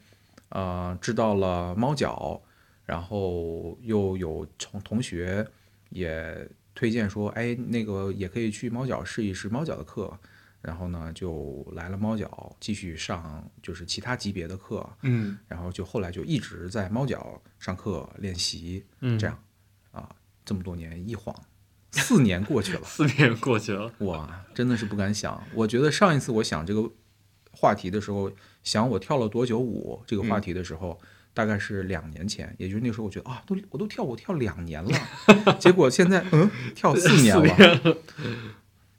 呃，知道了猫脚，然后又有同同学也推荐说，哎，那个也可以去猫脚试一试猫脚的课。然后呢，就来了猫脚，继续上就是其他级别的课，嗯然后就后来就一直在猫脚上课练习，嗯，这样啊，这么多年一晃，四年过去了。四年过去了。哇，真的是不敢想。我觉得上一次我想这个话题的时候，想我跳了多久舞这个话题的时候，大概是两年前，也就是那个时候，我觉得啊，都我都跳舞跳两年了，结果现在嗯跳四年了，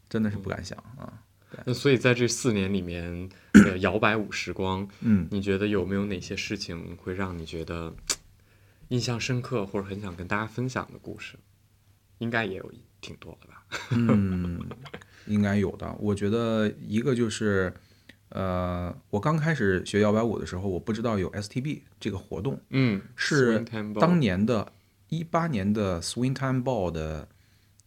真的是不敢想啊。那所以在这四年里面的 摇摆舞时光，嗯，你觉得有没有哪些事情会让你觉得 印象深刻，或者很想跟大家分享的故事？应该也有挺多的吧？嗯，应该有的。我觉得一个就是，呃，我刚开始学摇摆舞的时候，我不知道有 STB 这个活动，嗯，是当年的一八年的 Swing Time Ball 的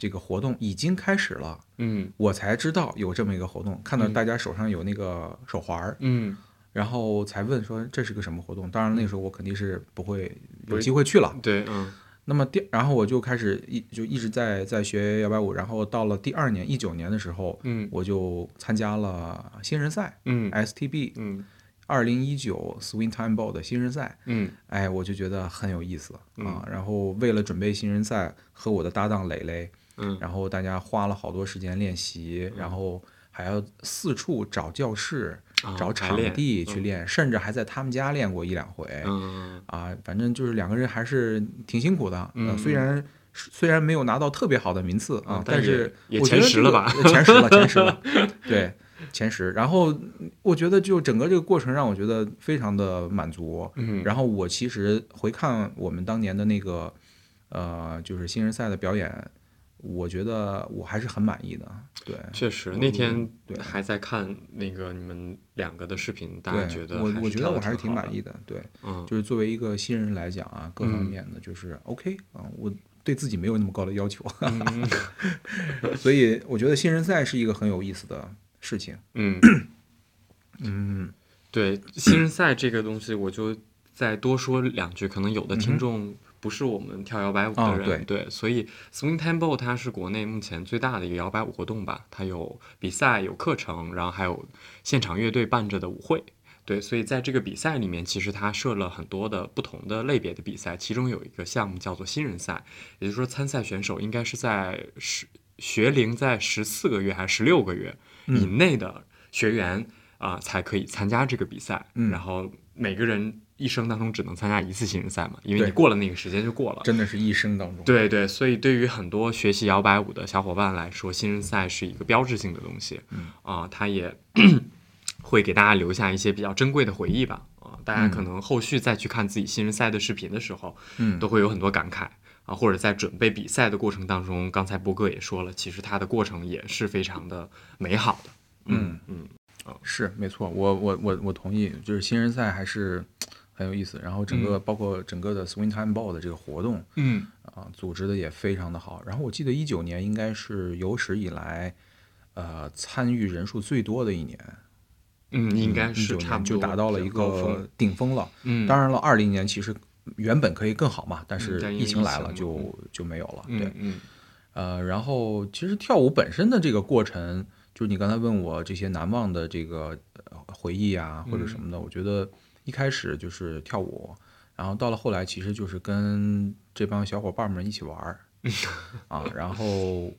这个活动已经开始了，嗯我才知道有这么一个活动，看到嗯大家手上有那个手环儿，嗯然后才问说这是个什么活动。当然那时候我肯定是不会有机会去了。对，嗯那么第，然后我就开始一就一直在在学摇摆舞，然后到了第二年一九年的时候，嗯我就参加了新人赛嗯 STB 嗯二零一九 Swing Time Ball 的新人赛。嗯哎，我就觉得很有意思嗯啊。然后为了准备新人赛，和我的搭档磊磊，嗯然后大家花了好多时间练习，然后还要四处找教室、啊找场地去练，甚至还在他们家练过一两回。嗯啊，反正就是两个人还是挺辛苦的。呃嗯虽然虽然没有拿到特别好的名次啊，嗯但是也前十了吧呃前十了，前十了，对，前十。然后我觉得就整个这个过程让我觉得非常的满足。嗯，然后我其实回看我们当年的那个呃，就是新人赛的表演，我觉得我还是很满意的。对，确实那天对还在看那个你们两个的视频，大家觉，得我我觉得我还是挺满意的。对，嗯就是作为一个新人来讲啊，各方嗯面的就是 OK 啊，我对自己没有那么高的要求，嗯 所以我觉得新人赛是一个很有意思的事情。嗯，嗯对新人赛这个东西，我就再多说两句。可能有的听众不是我们跳摇摆舞的哦人，对所以 Swing Tempo 它是国内目前最大的一个摇摆舞活动吧。它有比赛，有课程，然后还有现场乐队伴着的舞会。对，所以在这个比赛里面，其实它设了很多的不同的类别的比赛，其中有一个项目叫做新人赛，也就是说参赛选手应该是在十学龄在十四个月还是十六个月以内的学员啊、才可以参加这个比赛。嗯然后每个人一生当中只能参加一次新人赛嘛，因为你过了那个时间就过了。真的是一生当中。对对，所以对于很多学习摇摆舞的小伙伴来说，新人赛是一个标志性的东西。嗯啊、它也 会给大家留下一些比较珍贵的回忆吧。啊、大家可能后续再去看自己新人赛的视频的时候，嗯都会有很多感慨啊，或者在准备比赛的过程当中，刚才波哥也说了，其实它的过程也是非常的美好的。嗯嗯是没错，我我我我同意，就是新人赛还是很有意思。然后整个、包括整个的 Swing Time Ball 的这个活动嗯啊，组织的也非常的好。然后我记得一九年应该是有史以来，呃，参与人数最多的一年，嗯，应该是差不多就达到了一个。顶峰了。嗯，当然了，二零年其实原本可以更好嘛，但是疫情来了就就没有了。对嗯，嗯呃，然后其实跳舞本身的这个过程，就是你刚才问我这些难忘的这个呃回忆啊，或者什么的，我觉得一开始就是跳舞，然后到了后来，其实就是跟这帮小伙伴们一起玩儿 啊，然后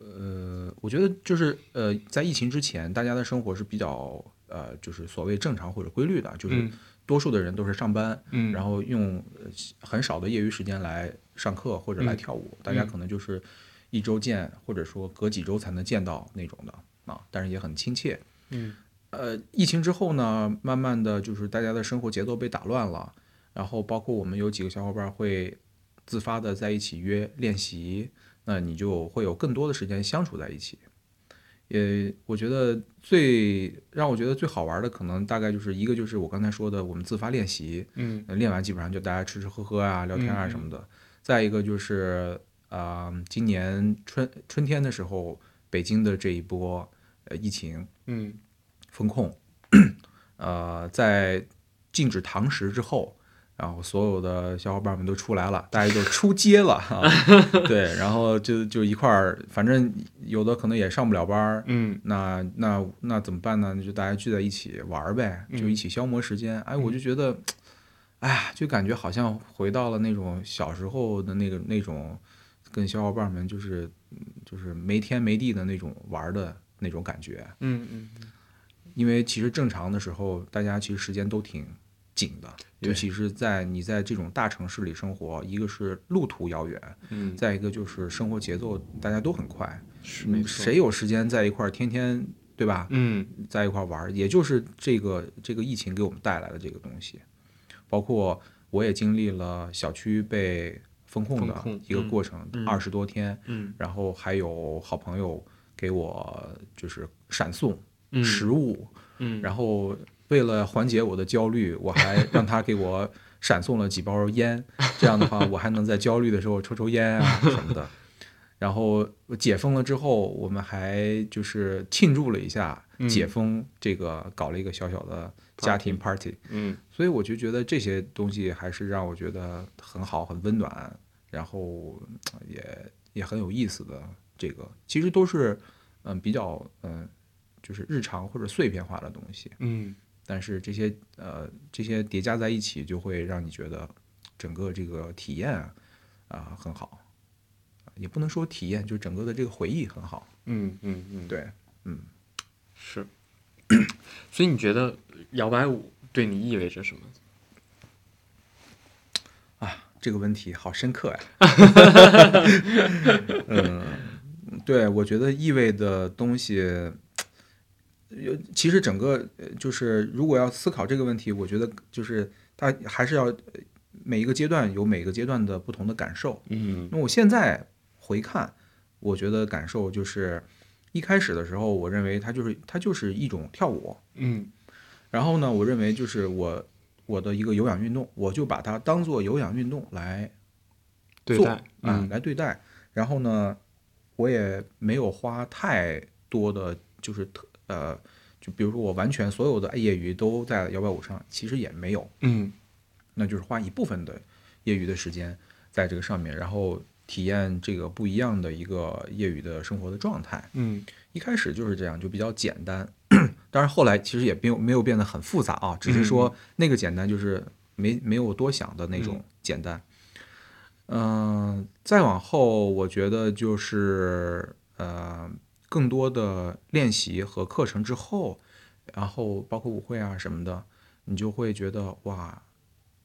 呃，我觉得就是呃，在疫情之前，大家的生活是比较呃，就是所谓正常或者规律的，就是嗯多数的人都是上班，嗯，然后用呃很少的业余时间来上课或者来嗯跳舞，大家嗯可能就是一周见，或者说隔几周才能见到那种的啊，但是也很亲切。嗯呃，疫情之后呢，慢慢的就是大家的生活节奏被打乱了，然后包括我们有几个小伙伴会自发的在一起约练习，那你就会有更多的时间相处在一起。也，我觉得最让我觉得最好玩的，可能大概就是一个就是我刚才说的，我们自发练习，嗯呃练完基本上就大家吃吃喝喝啊、聊天啊嗯什么的。再一个就是啊、今年春春天的时候，北京的这一波呃疫情嗯风控，呃，在禁止堂食之后，然后所有的小伙伴们都出来了，大家就出街了啊。对，然后就就一块儿，反正有的可能也上不了班儿，嗯那那那怎么办呢？就大家聚在一起玩儿呗，就一起消磨时间。哎，我就觉得，哎呀，就感觉好像回到了那种小时候的那个那种，跟小伙伴们就是嗯就是没天没地的那种玩儿的那种感觉。嗯嗯因为其实正常的时候，大家其实时间都挺紧的，尤其是在你在这种大城市里生活，一个是路途遥远，嗯，再一个就是生活节奏大家都很快，嗯是没错。谁有时间在一块儿天天对吧？嗯。在一块儿玩儿，也就是这个这个疫情给我们带来的这个东西，包括我也经历了小区被封控的一个嗯过程，嗯。二十多天，嗯。然后还有好朋友给我就是闪送嗯食物，嗯，然后为了缓解我的焦虑，我还让他给我闪送了几包烟，这样的话我还能在焦虑的时候抽抽烟啊什么的。然后解封了之后，我们还就是庆祝了一下嗯。解封，这个搞了一个小小的家庭 party，嗯。所以我就觉得这些东西还是让我觉得很好、很温暖，然后呃也也很有意思的。这个。其实都是嗯比较嗯就是日常或者碎片化的东西，嗯但是这些呃这些叠加在一起，就会让你觉得整个这个体验啊、啊很好，也不能说体验，就整个的这个回忆很好。嗯嗯嗯，对，嗯是。所以你觉得摇摆舞对你意味着什么？这个问题好深刻呀。嗯，对，我觉得意味的东西，有其实整个呃就是如果要思考这个问题，我觉得就是它还是要呃每一个阶段有每个阶段的不同的感受。嗯那我现在回看，我觉得感受就是一开始的时候，我认为它就是它就是一种跳舞，嗯然后呢，我认为就是我我的一个有氧运动，我就把它当做有氧运动来做对待啊、嗯来对待。然后呢，我也没有花太多的，就是特呃，就比如说我完全所有的业余都在摇摆舞上，其实也没有，嗯那就是花一部分的业余的时间在这个上面，然后体验这个不一样的一个业余的生活的状态。嗯一开始就是这样，就比较简单。当然后来其实也没有没有变得很复杂啊，只是说那个简单就是没没有多想的那种简单。嗯、再往后我觉得就是呃更多的练习和课程之后，然后包括舞会啊什么的，你就会觉得哇，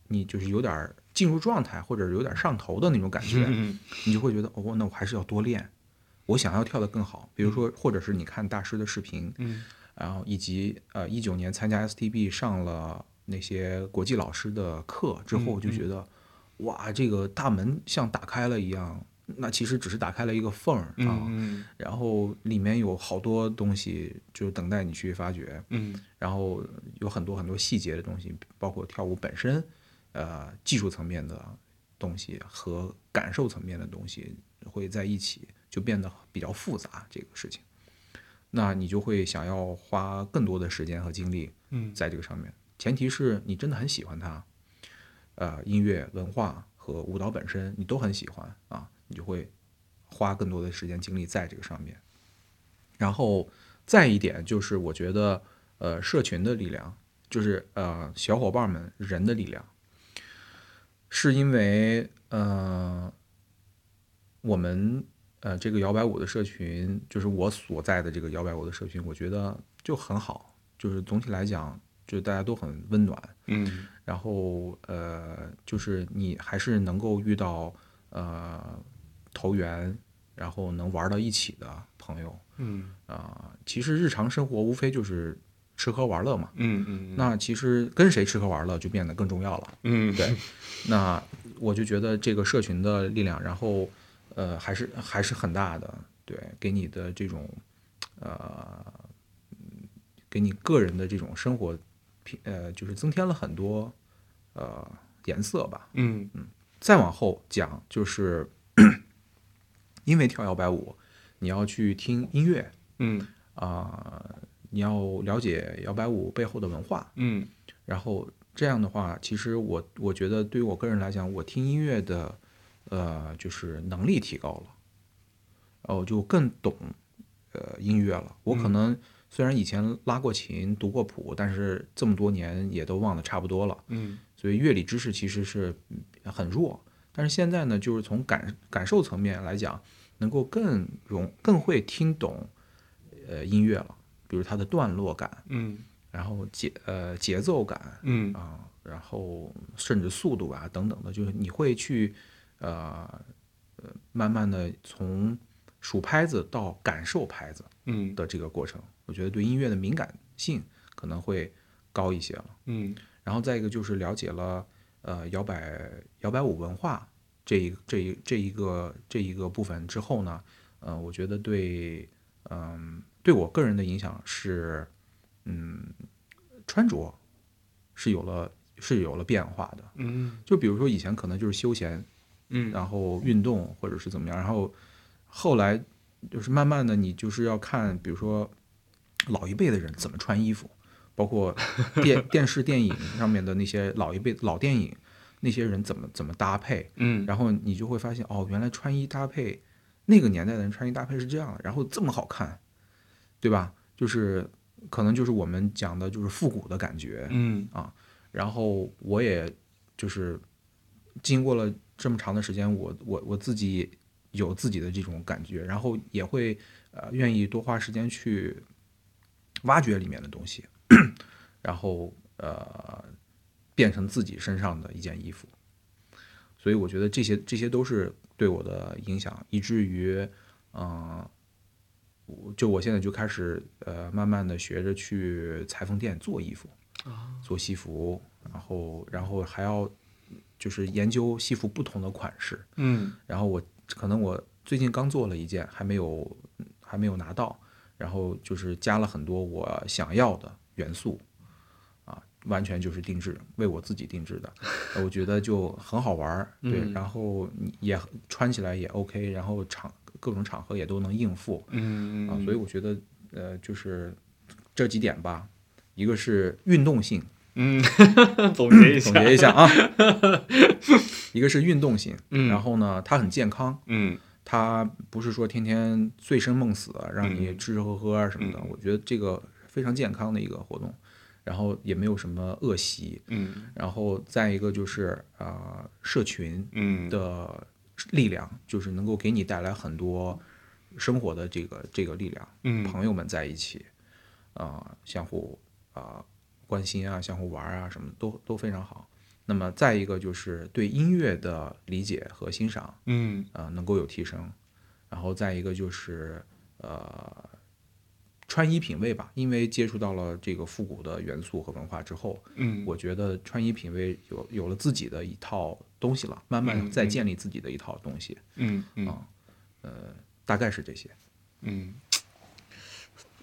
你就是有点儿进入状态，或者有点上头的那种感觉，嗯你就会觉得哦，那我还是要多练，我想要跳得更好。比如说，或者是你看大师的视频，嗯然后以及呃一九年参加 STB 上了那些国际老师的课之后，嗯就觉得、哇，这个大门像打开了一样。那其实只是打开了一个缝儿啊，嗯。然后里面有好多东西就等待你去发掘，嗯。然后有很多很多细节的东西，包括跳舞本身，呃，技术层面的东西和感受层面的东西会在一起，就变得比较复杂这个事情。那你就会想要花更多的时间和精力嗯。在这个上面，前提是你真的很喜欢它，呃，音乐、文化和舞蹈本身你都很喜欢啊，你就会花更多的时间精力在这个上面。然后再一点就是，我觉得呃，社群的力量，就是呃，小伙伴们人的力量，是因为呃，我们呃这个摇摆舞的社群，就是我所在的这个摇摆舞的社群，我觉得就很好，就是总体来讲，就是大家都很温暖，嗯。然后呃，就是你还是能够遇到呃投缘，然后能玩到一起的朋友。嗯。啊、其实日常生活无非就是吃喝玩乐嘛。嗯嗯那其实跟谁吃喝玩乐就变得更重要了。嗯。对，那我就觉得这个社群的力量，然后呃还是还是很大的，对，给你的这种呃，嗯给你个人的这种生活品呃，就是增添了很多呃颜色吧。嗯。嗯。再往后讲，就是因为跳摇摆舞，你要去听音乐嗯啊、你要了解摇摆舞背后的文化，嗯然后这样的话，其实我我觉得对于我个人来讲，我听音乐的呃就是能力提高了，然后就更懂呃音乐了。我可能虽然以前拉过琴、读过谱，但是这么多年也都忘得差不多了，嗯所以乐理知识其实是嗯很弱。但是现在呢，就是从感感受层面来讲，能够更容更会听懂呃音乐了，比如它的段落感，嗯。然后节呃节奏感，嗯。啊，然后甚至速度啊等等的，就是你会去呃呃慢慢的从数拍子到感受拍子嗯。的这个过程，我觉得对音乐的敏感性可能会高一些了。嗯。然后再一个就是了解了呃摇摆摇摆舞文化这一这一这一个这一个部分之后呢，呃，我觉得对嗯、对我个人的影响是嗯穿着是有了是有了变化的。嗯就比如说以前可能就是休闲，嗯然后运动或者是怎么样，然后后来就是慢慢的你就是要看，比如说老一辈的人怎么穿衣服，包括电 电视电影上面的那些老一辈老电影，那些人怎么怎么搭配，嗯然后你就会发现哦，原来穿衣搭配那个年代的人穿衣搭配是这样的，然后这么好看，对吧？就是可能就是我们讲的就是复古的感觉，嗯啊然后我也就是经过了这么长的时间，我我我自己有自己的这种感觉，然后也会呃愿意多花时间去挖掘里面的东西，然后呃变成自己身上的一件衣服。所以我觉得这些这些都是对我的影响，以至于嗯、我就我现在就开始呃慢慢的学着去裁缝店做衣服。做西服，然后然后还要就是研究西服不同的款式，嗯然后我可能我最近刚做了一件，还没有还没有拿到，然后就是加了很多我想要的元素，啊，完全就是定制，为我自己定制的，我觉得就很好玩儿，对，嗯然后也穿起来也 OK，然后场各种场合也都能应付，嗯啊，所以我觉得呃就是这几点吧，一个是运动性。嗯，总结一下，总结一下啊，一个是运动性，嗯。然后呢，它很健康，嗯。它不是说天天醉生梦死，让你嗯吃吃喝喝啊什么的。嗯我觉得这个非常健康的一个活动，然后也没有什么恶习。嗯然后再一个就是啊、呃社群嗯的力量，就是能够给你带来很多生活的这个这个力量。嗯朋友们在一起，啊、相互啊、关心啊，相互玩啊，什么都都非常好。那么再一个就是对音乐的理解和欣赏，嗯呃，能够有提升。然后再一个就是呃，穿衣品味吧，因为接触到了这个复古的元素和文化之后，嗯，我觉得穿衣品味有有了自己的一套东西了，慢慢再建立自己的一套东西，嗯嗯呃大概是这些。嗯，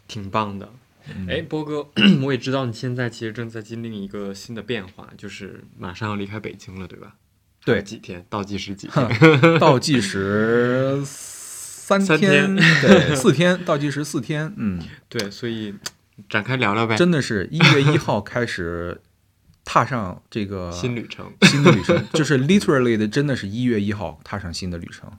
挺棒的。嗯哎，波哥，我也知道你现在其实正在经历一个新的变化，就是马上要离开北京了，对吧？对几天？倒计时几天？倒计时三三天 对，四天，倒计时四天，嗯，对，所以展开聊聊呗。真的是一月一号开始踏上这个 新旅程。新的旅程，就是 literally 的，真的是一月一号踏上新的旅程。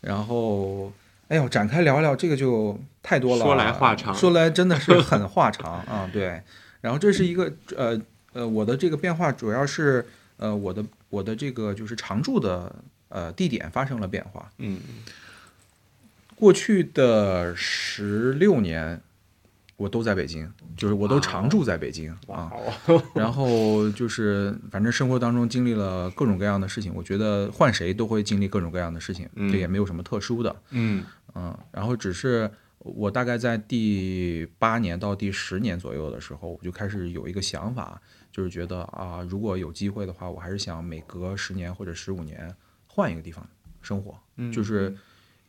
然后，哎呦，展开聊聊这个就太多了，说来话长说来真的是很话长啊。对，然后这是一个呃呃，我的这个变化主要是呃我的我的这个就是常住的呃地点发生了变化。嗯过去的十六年，我都在北京，就是我都常住在北京啊。哦，然后就是，反正生活当中经历了各种各样的事情，我觉得换谁都会经历各种各样的事情，嗯这也没有什么特殊的，嗯嗯。然后只是我大概在第八年到第十年左右的时候，我就开始有一个想法，就是觉得啊，如果有机会的话，我还是想每隔十年或者十五年换一个地方生活，嗯，就是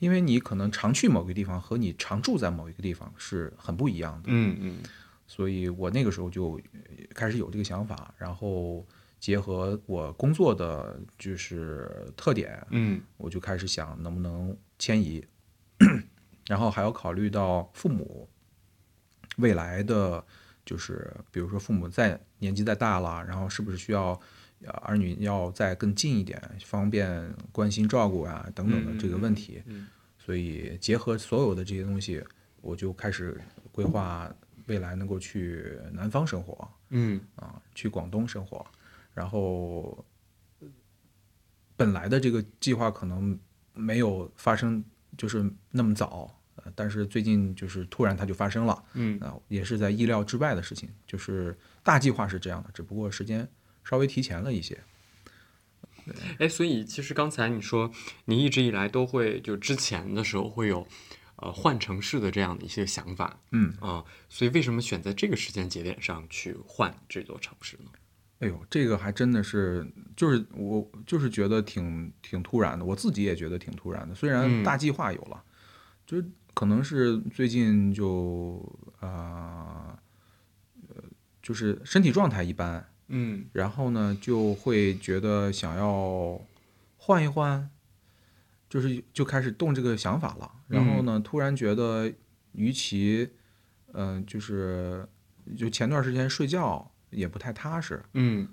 因为你可能常去某个地方和你常住在某一个地方是很不一样的，嗯嗯。所以我那个时候就呃开始有这个想法，然后结合我工作的就是特点，嗯。我就开始想能不能迁移，然后还要考虑到父母未来的，就是比如说父母再年纪再大了，然后是不是需要呃儿女要再更近一点，方便关心照顾啊等等的这个问题。嗯所以结合所有的这些东西，我就开始规划未来能够去南方生活嗯啊，去广东生活。然后呃本来的这个计划可能没有发生，就是那么早，呃，但是最近就是突然它就发生了嗯啊，也是在意料之外的事情。就是大计划是这样的，只不过时间稍微提前了一些。哎，所以其实刚才你说你一直以来都会，就之前的时候会有，呃，换城市的这样的一些想法嗯，啊、所以为什么选在这个时间节点上去换这座城市呢？哎呦，这个还真的是，就是我就是觉得挺挺突然的，我自己也觉得挺突然的。虽然嗯大计划有了，就是可能是最近就啊呃就是身体状态一般，嗯。然后呢就会觉得想要换一换，就是就开始动这个想法了。然后呢，突然觉得，与其嗯、就是就前段时间睡觉也不太踏实，嗯。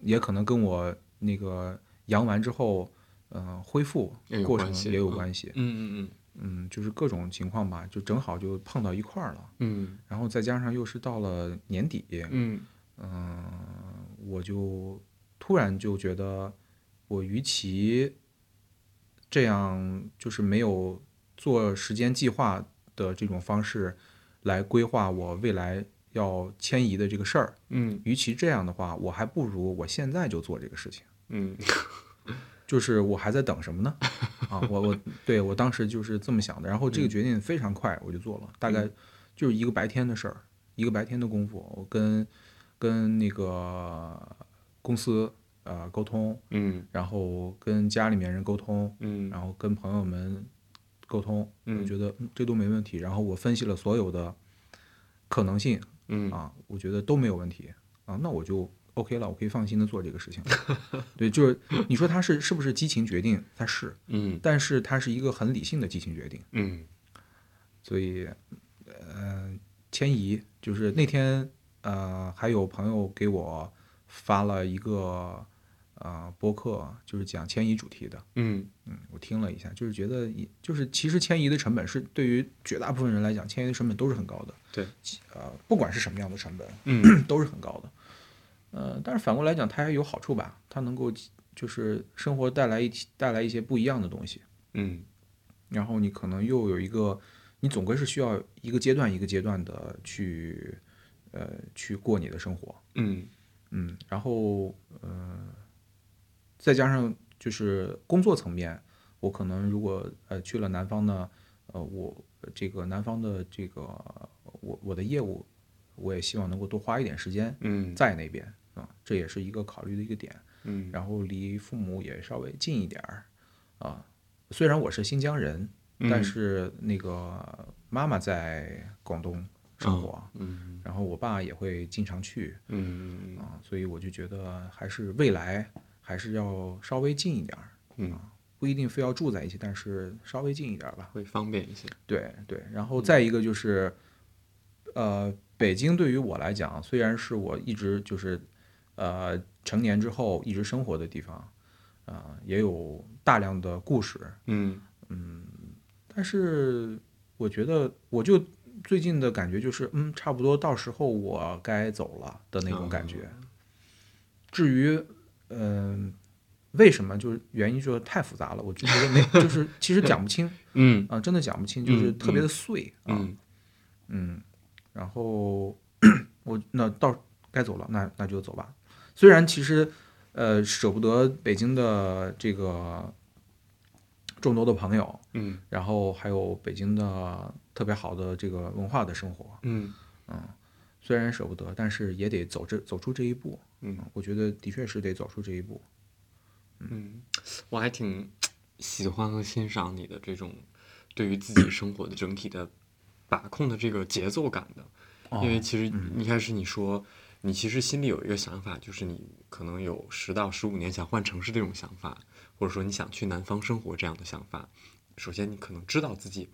也可能跟我那个阳完之后，嗯、恢复过程也有嗯。关系。嗯嗯。嗯，就是各种情况吧，就正好就碰到一块儿了。嗯。然后再加上又是到了年底，嗯嗯，我就突然就觉得，我与其这样就是没有做时间计划的这种方式来规划我未来要迁移的这个事儿，嗯与其这样的话，我还不如我现在就做这个事情。嗯 就是我还在等什么呢？啊，我我对我当时就是这么想的，然后这个决定非常快，我就做了，大概就是一个白天的事儿，一个白天的功夫，我跟跟那个公司呃沟通，嗯。然后跟家里面人沟通，嗯。然后跟朋友们沟通，嗯我觉得嗯这都没问题，然后我分析了所有的可能性嗯。啊，我觉得都没有问题。啊，那我就 OK 了，我可以放心的做这个事情。对，就是你说他是是不是激情决定？他是，嗯。但是他是一个很理性的激情决定。嗯。所以，呃，迁移就是那天呃，还有朋友给我发了一个呃播客，就是讲迁移主题的。嗯嗯，我听了一下，就是觉得一就是其实迁移的成本是对于绝大部分人来讲，迁移的成本都是很高的。对，呃，不管是什么样的成本，嗯 都是很高的。呃，但是反过来讲，它还有好处吧？它能够就是生活带来一带来一些不一样的东西，嗯然后你可能又有一个，你总归是需要一个阶段一个阶段的去呃去过你的生活。嗯嗯，然后呃，再加上就是工作层面，我可能如果呃去了南方呢，呃，我这个南方的这个我我的业务，我也希望能够多花一点时间嗯在那边啊，这也是一个考虑的一个点。嗯然后离父母也稍微近一点儿啊。虽然我是新疆人，嗯但是那个妈妈在广东生活，嗯。然后我爸也会经常去嗯啊，所以我就觉得还是未来还是要稍微近一点儿，嗯，不一定非要住在一起，但是稍微近一点儿吧。会方便一些。对对，然后再一个就是，呃，北京对于我来讲，虽然是我一直就是，呃，成年之后一直生活的地方，啊、也有大量的故事，嗯但是我觉得我就最近的感觉就是，嗯，差不多到时候我该走了的那种感觉。至于，嗯、为什么就是原因就是太复杂了，我就觉得没，就是其实讲不清 嗯啊，真的讲不清，就是嗯特别的碎啊。嗯嗯，然后 我那到该走了，那那就走吧。虽然其实呃舍不得北京的这个众多的朋友，嗯。然后还有北京的特别好的这个文化的生活，嗯。虽然舍不得，但是也得走这走出这一步。嗯，我觉得的确是得走出这一步。嗯，我还挺喜欢和欣赏你的这种对于自己生活的整体的把控的这个节奏感的，哦因为其实一开始你说你其实心里有一个想法，就是你可能有十到十五年想换城市这种想法，或者说你想去南方生活这样的想法。首先，你可能知道自己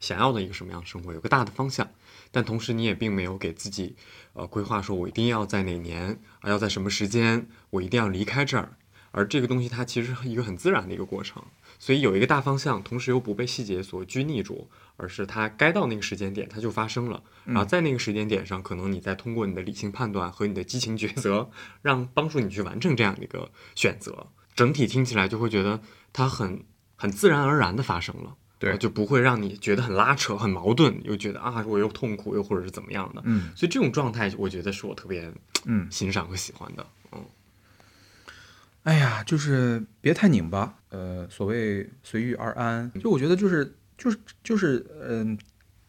想要的一个什么样的生活，有个大的方向，但同时你也并没有给自己呃规划说，我一定要在哪年啊，要在什么时间，我一定要离开这儿。而这个东西它其实是一个很自然的一个过程，所以有一个大方向，同时又不被细节所拘泥住，而是它该到那个时间点它就发生了，然后在那个时间点上，可能你再通过你的理性判断和你的激情抉择，让帮助你去完成这样的一个选择，整体听起来就会觉得它很很自然而然的发生了。对呃就不会让你觉得很拉扯、很矛盾，又觉得啊我又痛苦，又或者是怎么样的。嗯所以这种状态，我觉得是我特别嗯，欣赏和喜欢的。嗯哎呀，就是别太拧巴，呃，所谓随遇而安，就我觉得就是就是就是嗯、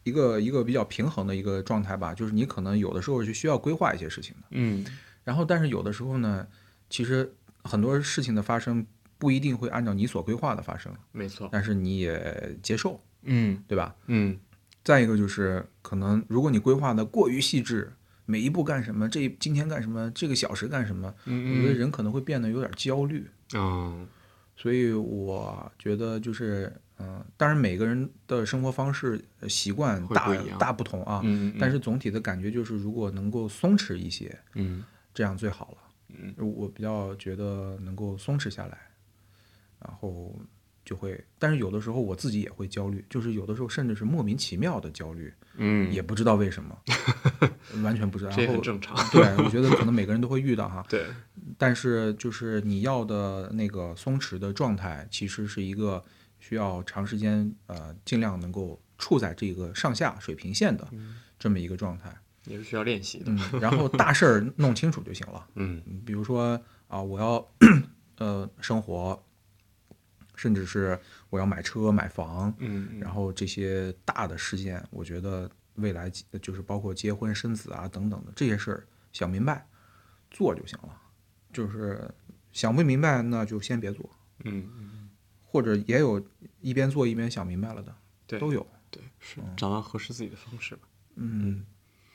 一个一个比较平衡的一个状态吧。就是你可能有的时候是需要规划一些事情的，嗯然后但是有的时候呢，其实很多事情的发生不一定会按照你所规划的发生，没错。但是你也接受，嗯对吧？嗯再一个就是可能如果你规划的过于细致，每一步干什么，这今天干什么，这个小时干什么，我觉得嗯人可能会变得有点焦虑。嗯所以我觉得就是，嗯、当然每个人的生活方式、呃习惯大不大不同啊，嗯，但是总体的感觉就是，如果能够松弛一些，嗯这样最好了。嗯，我比较觉得能够松弛下来，然后就会，但是有的时候我自己也会焦虑，就是有的时候甚至是莫名其妙的焦虑，嗯，也不知道为什么，完全不知道。然后很正常。对，我觉得可能每个人都会遇到哈。对，但是就是你要的那个松弛的状态，其实是一个需要长时间呃，尽量能够处在这个上下水平线的这么一个状态。也是需要练习的。嗯，然后大事儿弄清楚就行了。嗯嗯比如说啊，我要呃生活，甚至是我要买车买房，嗯，然后这些大的事件，我觉得未来就是包括结婚生子啊等等的这些事儿，想明白做就行了。就是想不明白，那就先别做，嗯嗯，或者也有一边做一边想明白了的，对都有。对，是找到合适自己的方式吧。嗯，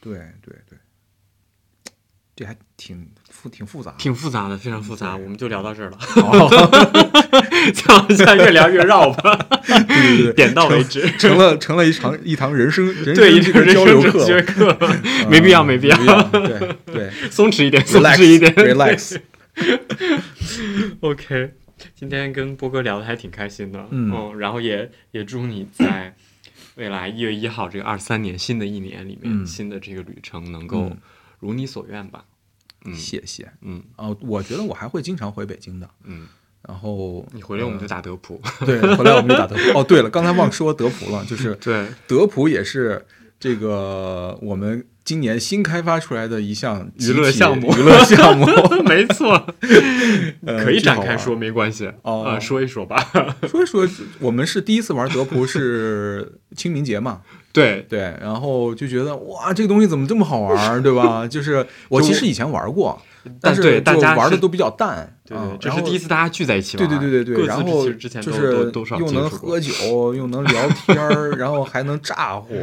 对对对，这还挺复挺复杂。挺复杂的，非常复杂，我们就聊到这儿了，好再往下越聊越绕吧，对对对，点到为止。成了成了一场一堂人生人对，一生这个人交流课生哲学，课，没必要，没必要，对对 松弛一点，松弛一点 relax，relax。OK，今天跟波哥聊的还挺开心的，嗯然后也也祝你在未来一月一号这个二三年新的一年里面，嗯新的这个旅程能够嗯如你所愿吧。嗯谢谢。嗯哦，我觉得我还会经常回北京的，嗯，然后你回来我们就打德普。对，回来我们就打德普。哦，对了，刚才忘说德普了，就是 对，德普也是这个我们今年新开发出来的一项娱乐项目娱乐项目 没错，呃可以展开说，没关系。哦啊，说一说吧。说一说，我们是第一次玩德扑，是清明节嘛？对，对，然后就觉得哇，这个东西怎么这么好玩，对吧？就是我其实以前玩过，但但是对大家是玩的都比较淡，对对，这是第一次大家聚在一起玩。对对对对对，然后就是又能喝酒，又能聊天儿，然后还能咋呼，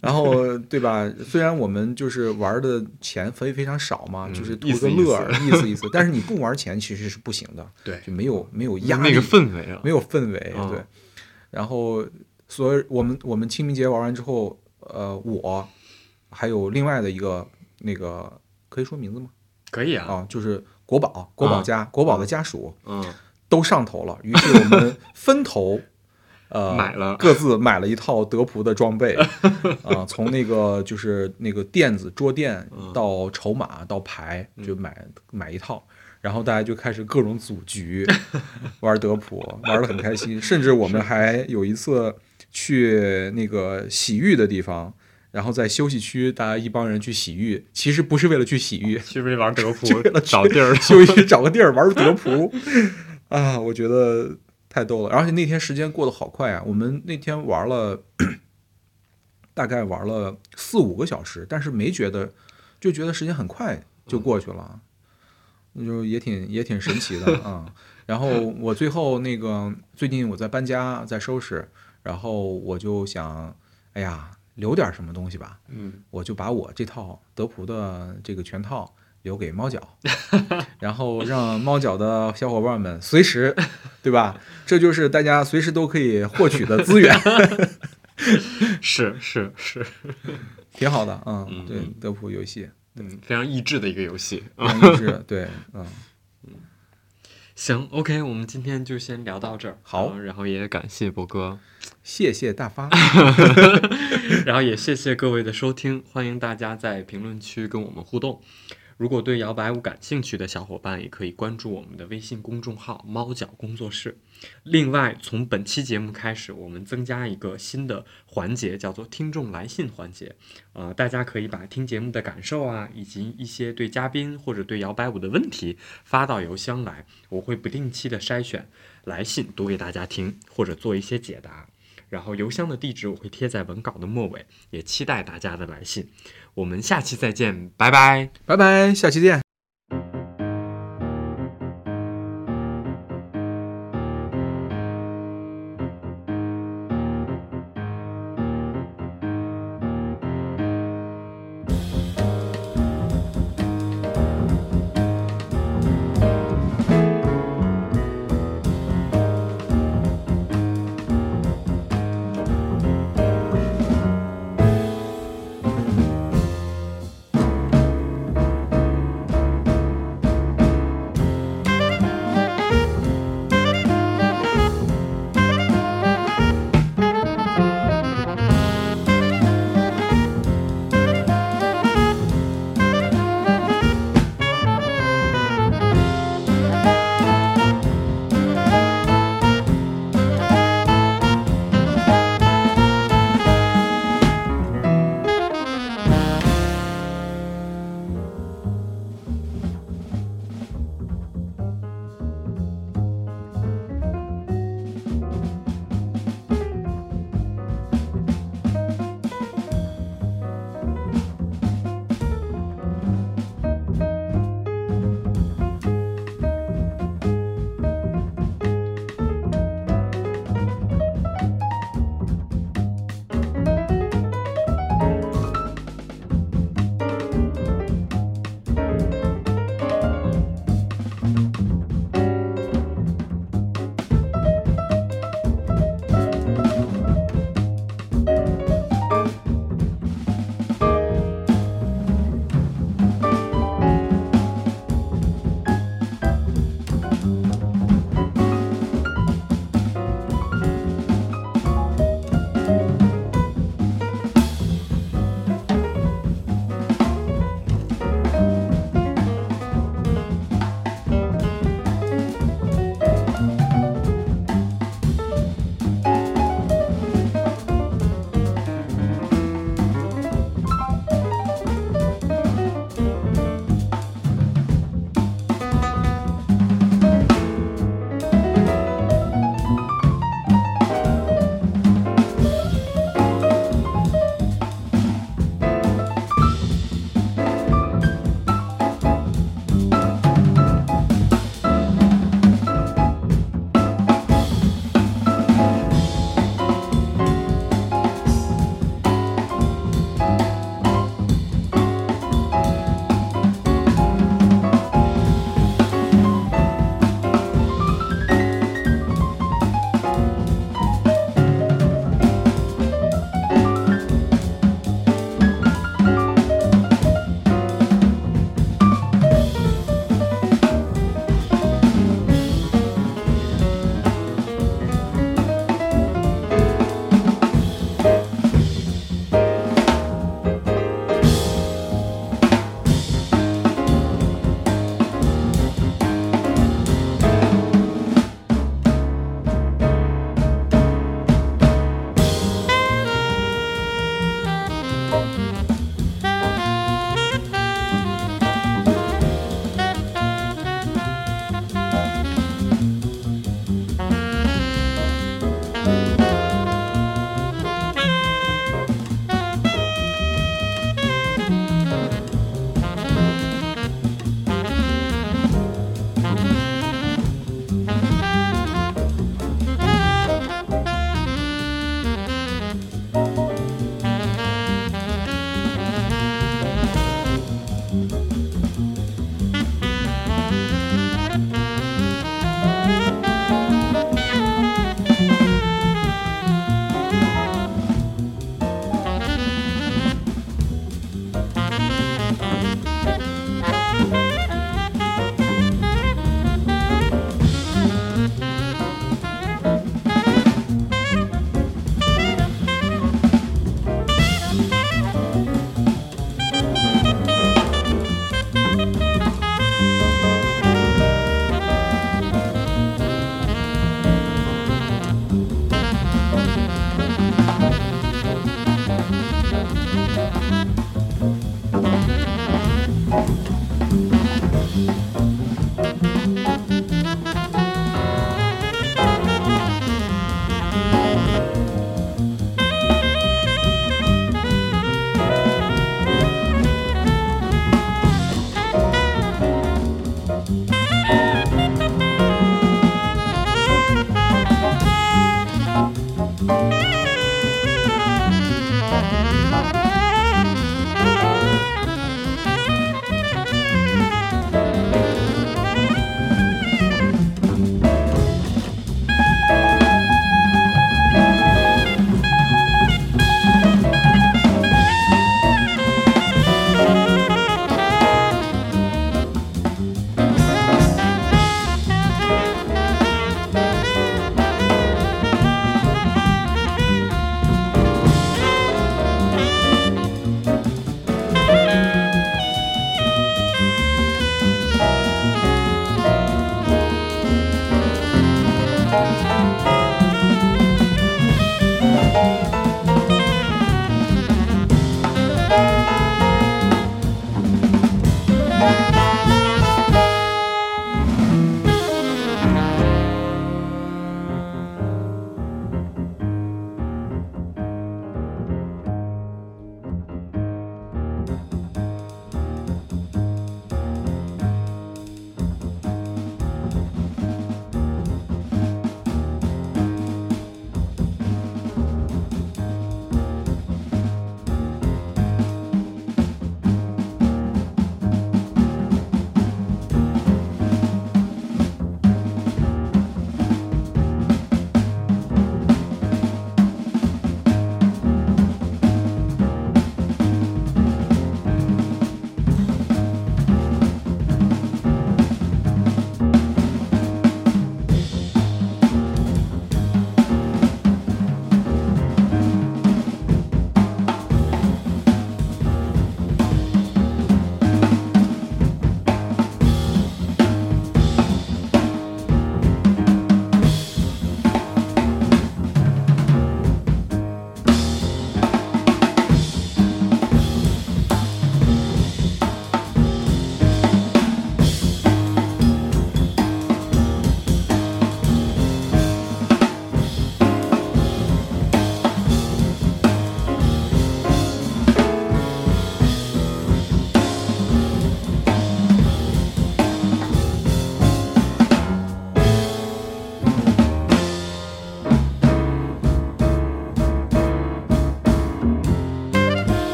然后对吧？虽然我们就是玩的钱非非常少嘛，嗯就是图个乐儿，意思意思。但是你不玩钱其实是不行的，对，就没有没有压力，那个氛围啊，没有氛围，嗯对。然后，所以我们我们清明节玩完之后，呃，我还有另外的一个那个可以说名字吗？可以啊。啊，就是国宝，国宝家，国宝的家属嗯，都上头了，于是我们 分头。呃，买了。各自买了一套德普的装备，啊、从那个就是那个垫子、桌垫嗯。到筹码到牌，就买买一套，然后大家就开始各种组局玩德普，玩的很开心，甚至我们还有一次去那个洗浴的地方，然后在休息区，大家一帮人去洗浴，其实不是为了去洗浴，去 不是玩德扑为了找地儿？休息区找个地儿玩德扑啊，我觉得太逗了。而且那天时间过得好快啊，我们那天玩了大概玩了四五个小时，但是没觉得，就觉得时间很快就过去了，那就也挺也挺神奇的啊。然后我最后那个最近我在搬家，在收拾，然后我就想，哎呀，留点什么东西吧。嗯，我就把我这套德普的这个全套留给猫脚，然后让猫脚的小伙伴们随时，对吧？这就是大家随时都可以获取的资源，是是是，挺好的。嗯嗯，对，德普游戏嗯，非常益智的一个游戏。非常益智，对，嗯，行，OK，我们今天就先聊到这儿。好嗯然后也感谢博哥，谢谢大发，然后也谢谢各位的收听，欢迎大家在评论区跟我们互动。如果对摇摆舞感兴趣的小伙伴，也可以关注我们的微信公众号“猫脚工作室”。另外，从本期节目开始，我们增加一个新的环节，叫做“听众来信环节”。呃，大家可以把听节目的感受啊，以及一些对嘉宾或者对摇摆舞的问题发到邮箱来，我会不定期的筛选来信读给大家听，或者做一些解答。然后邮箱的地址我会贴在文稿的末尾，也期待大家的来信。我们下期再见，拜拜。拜拜，下期见。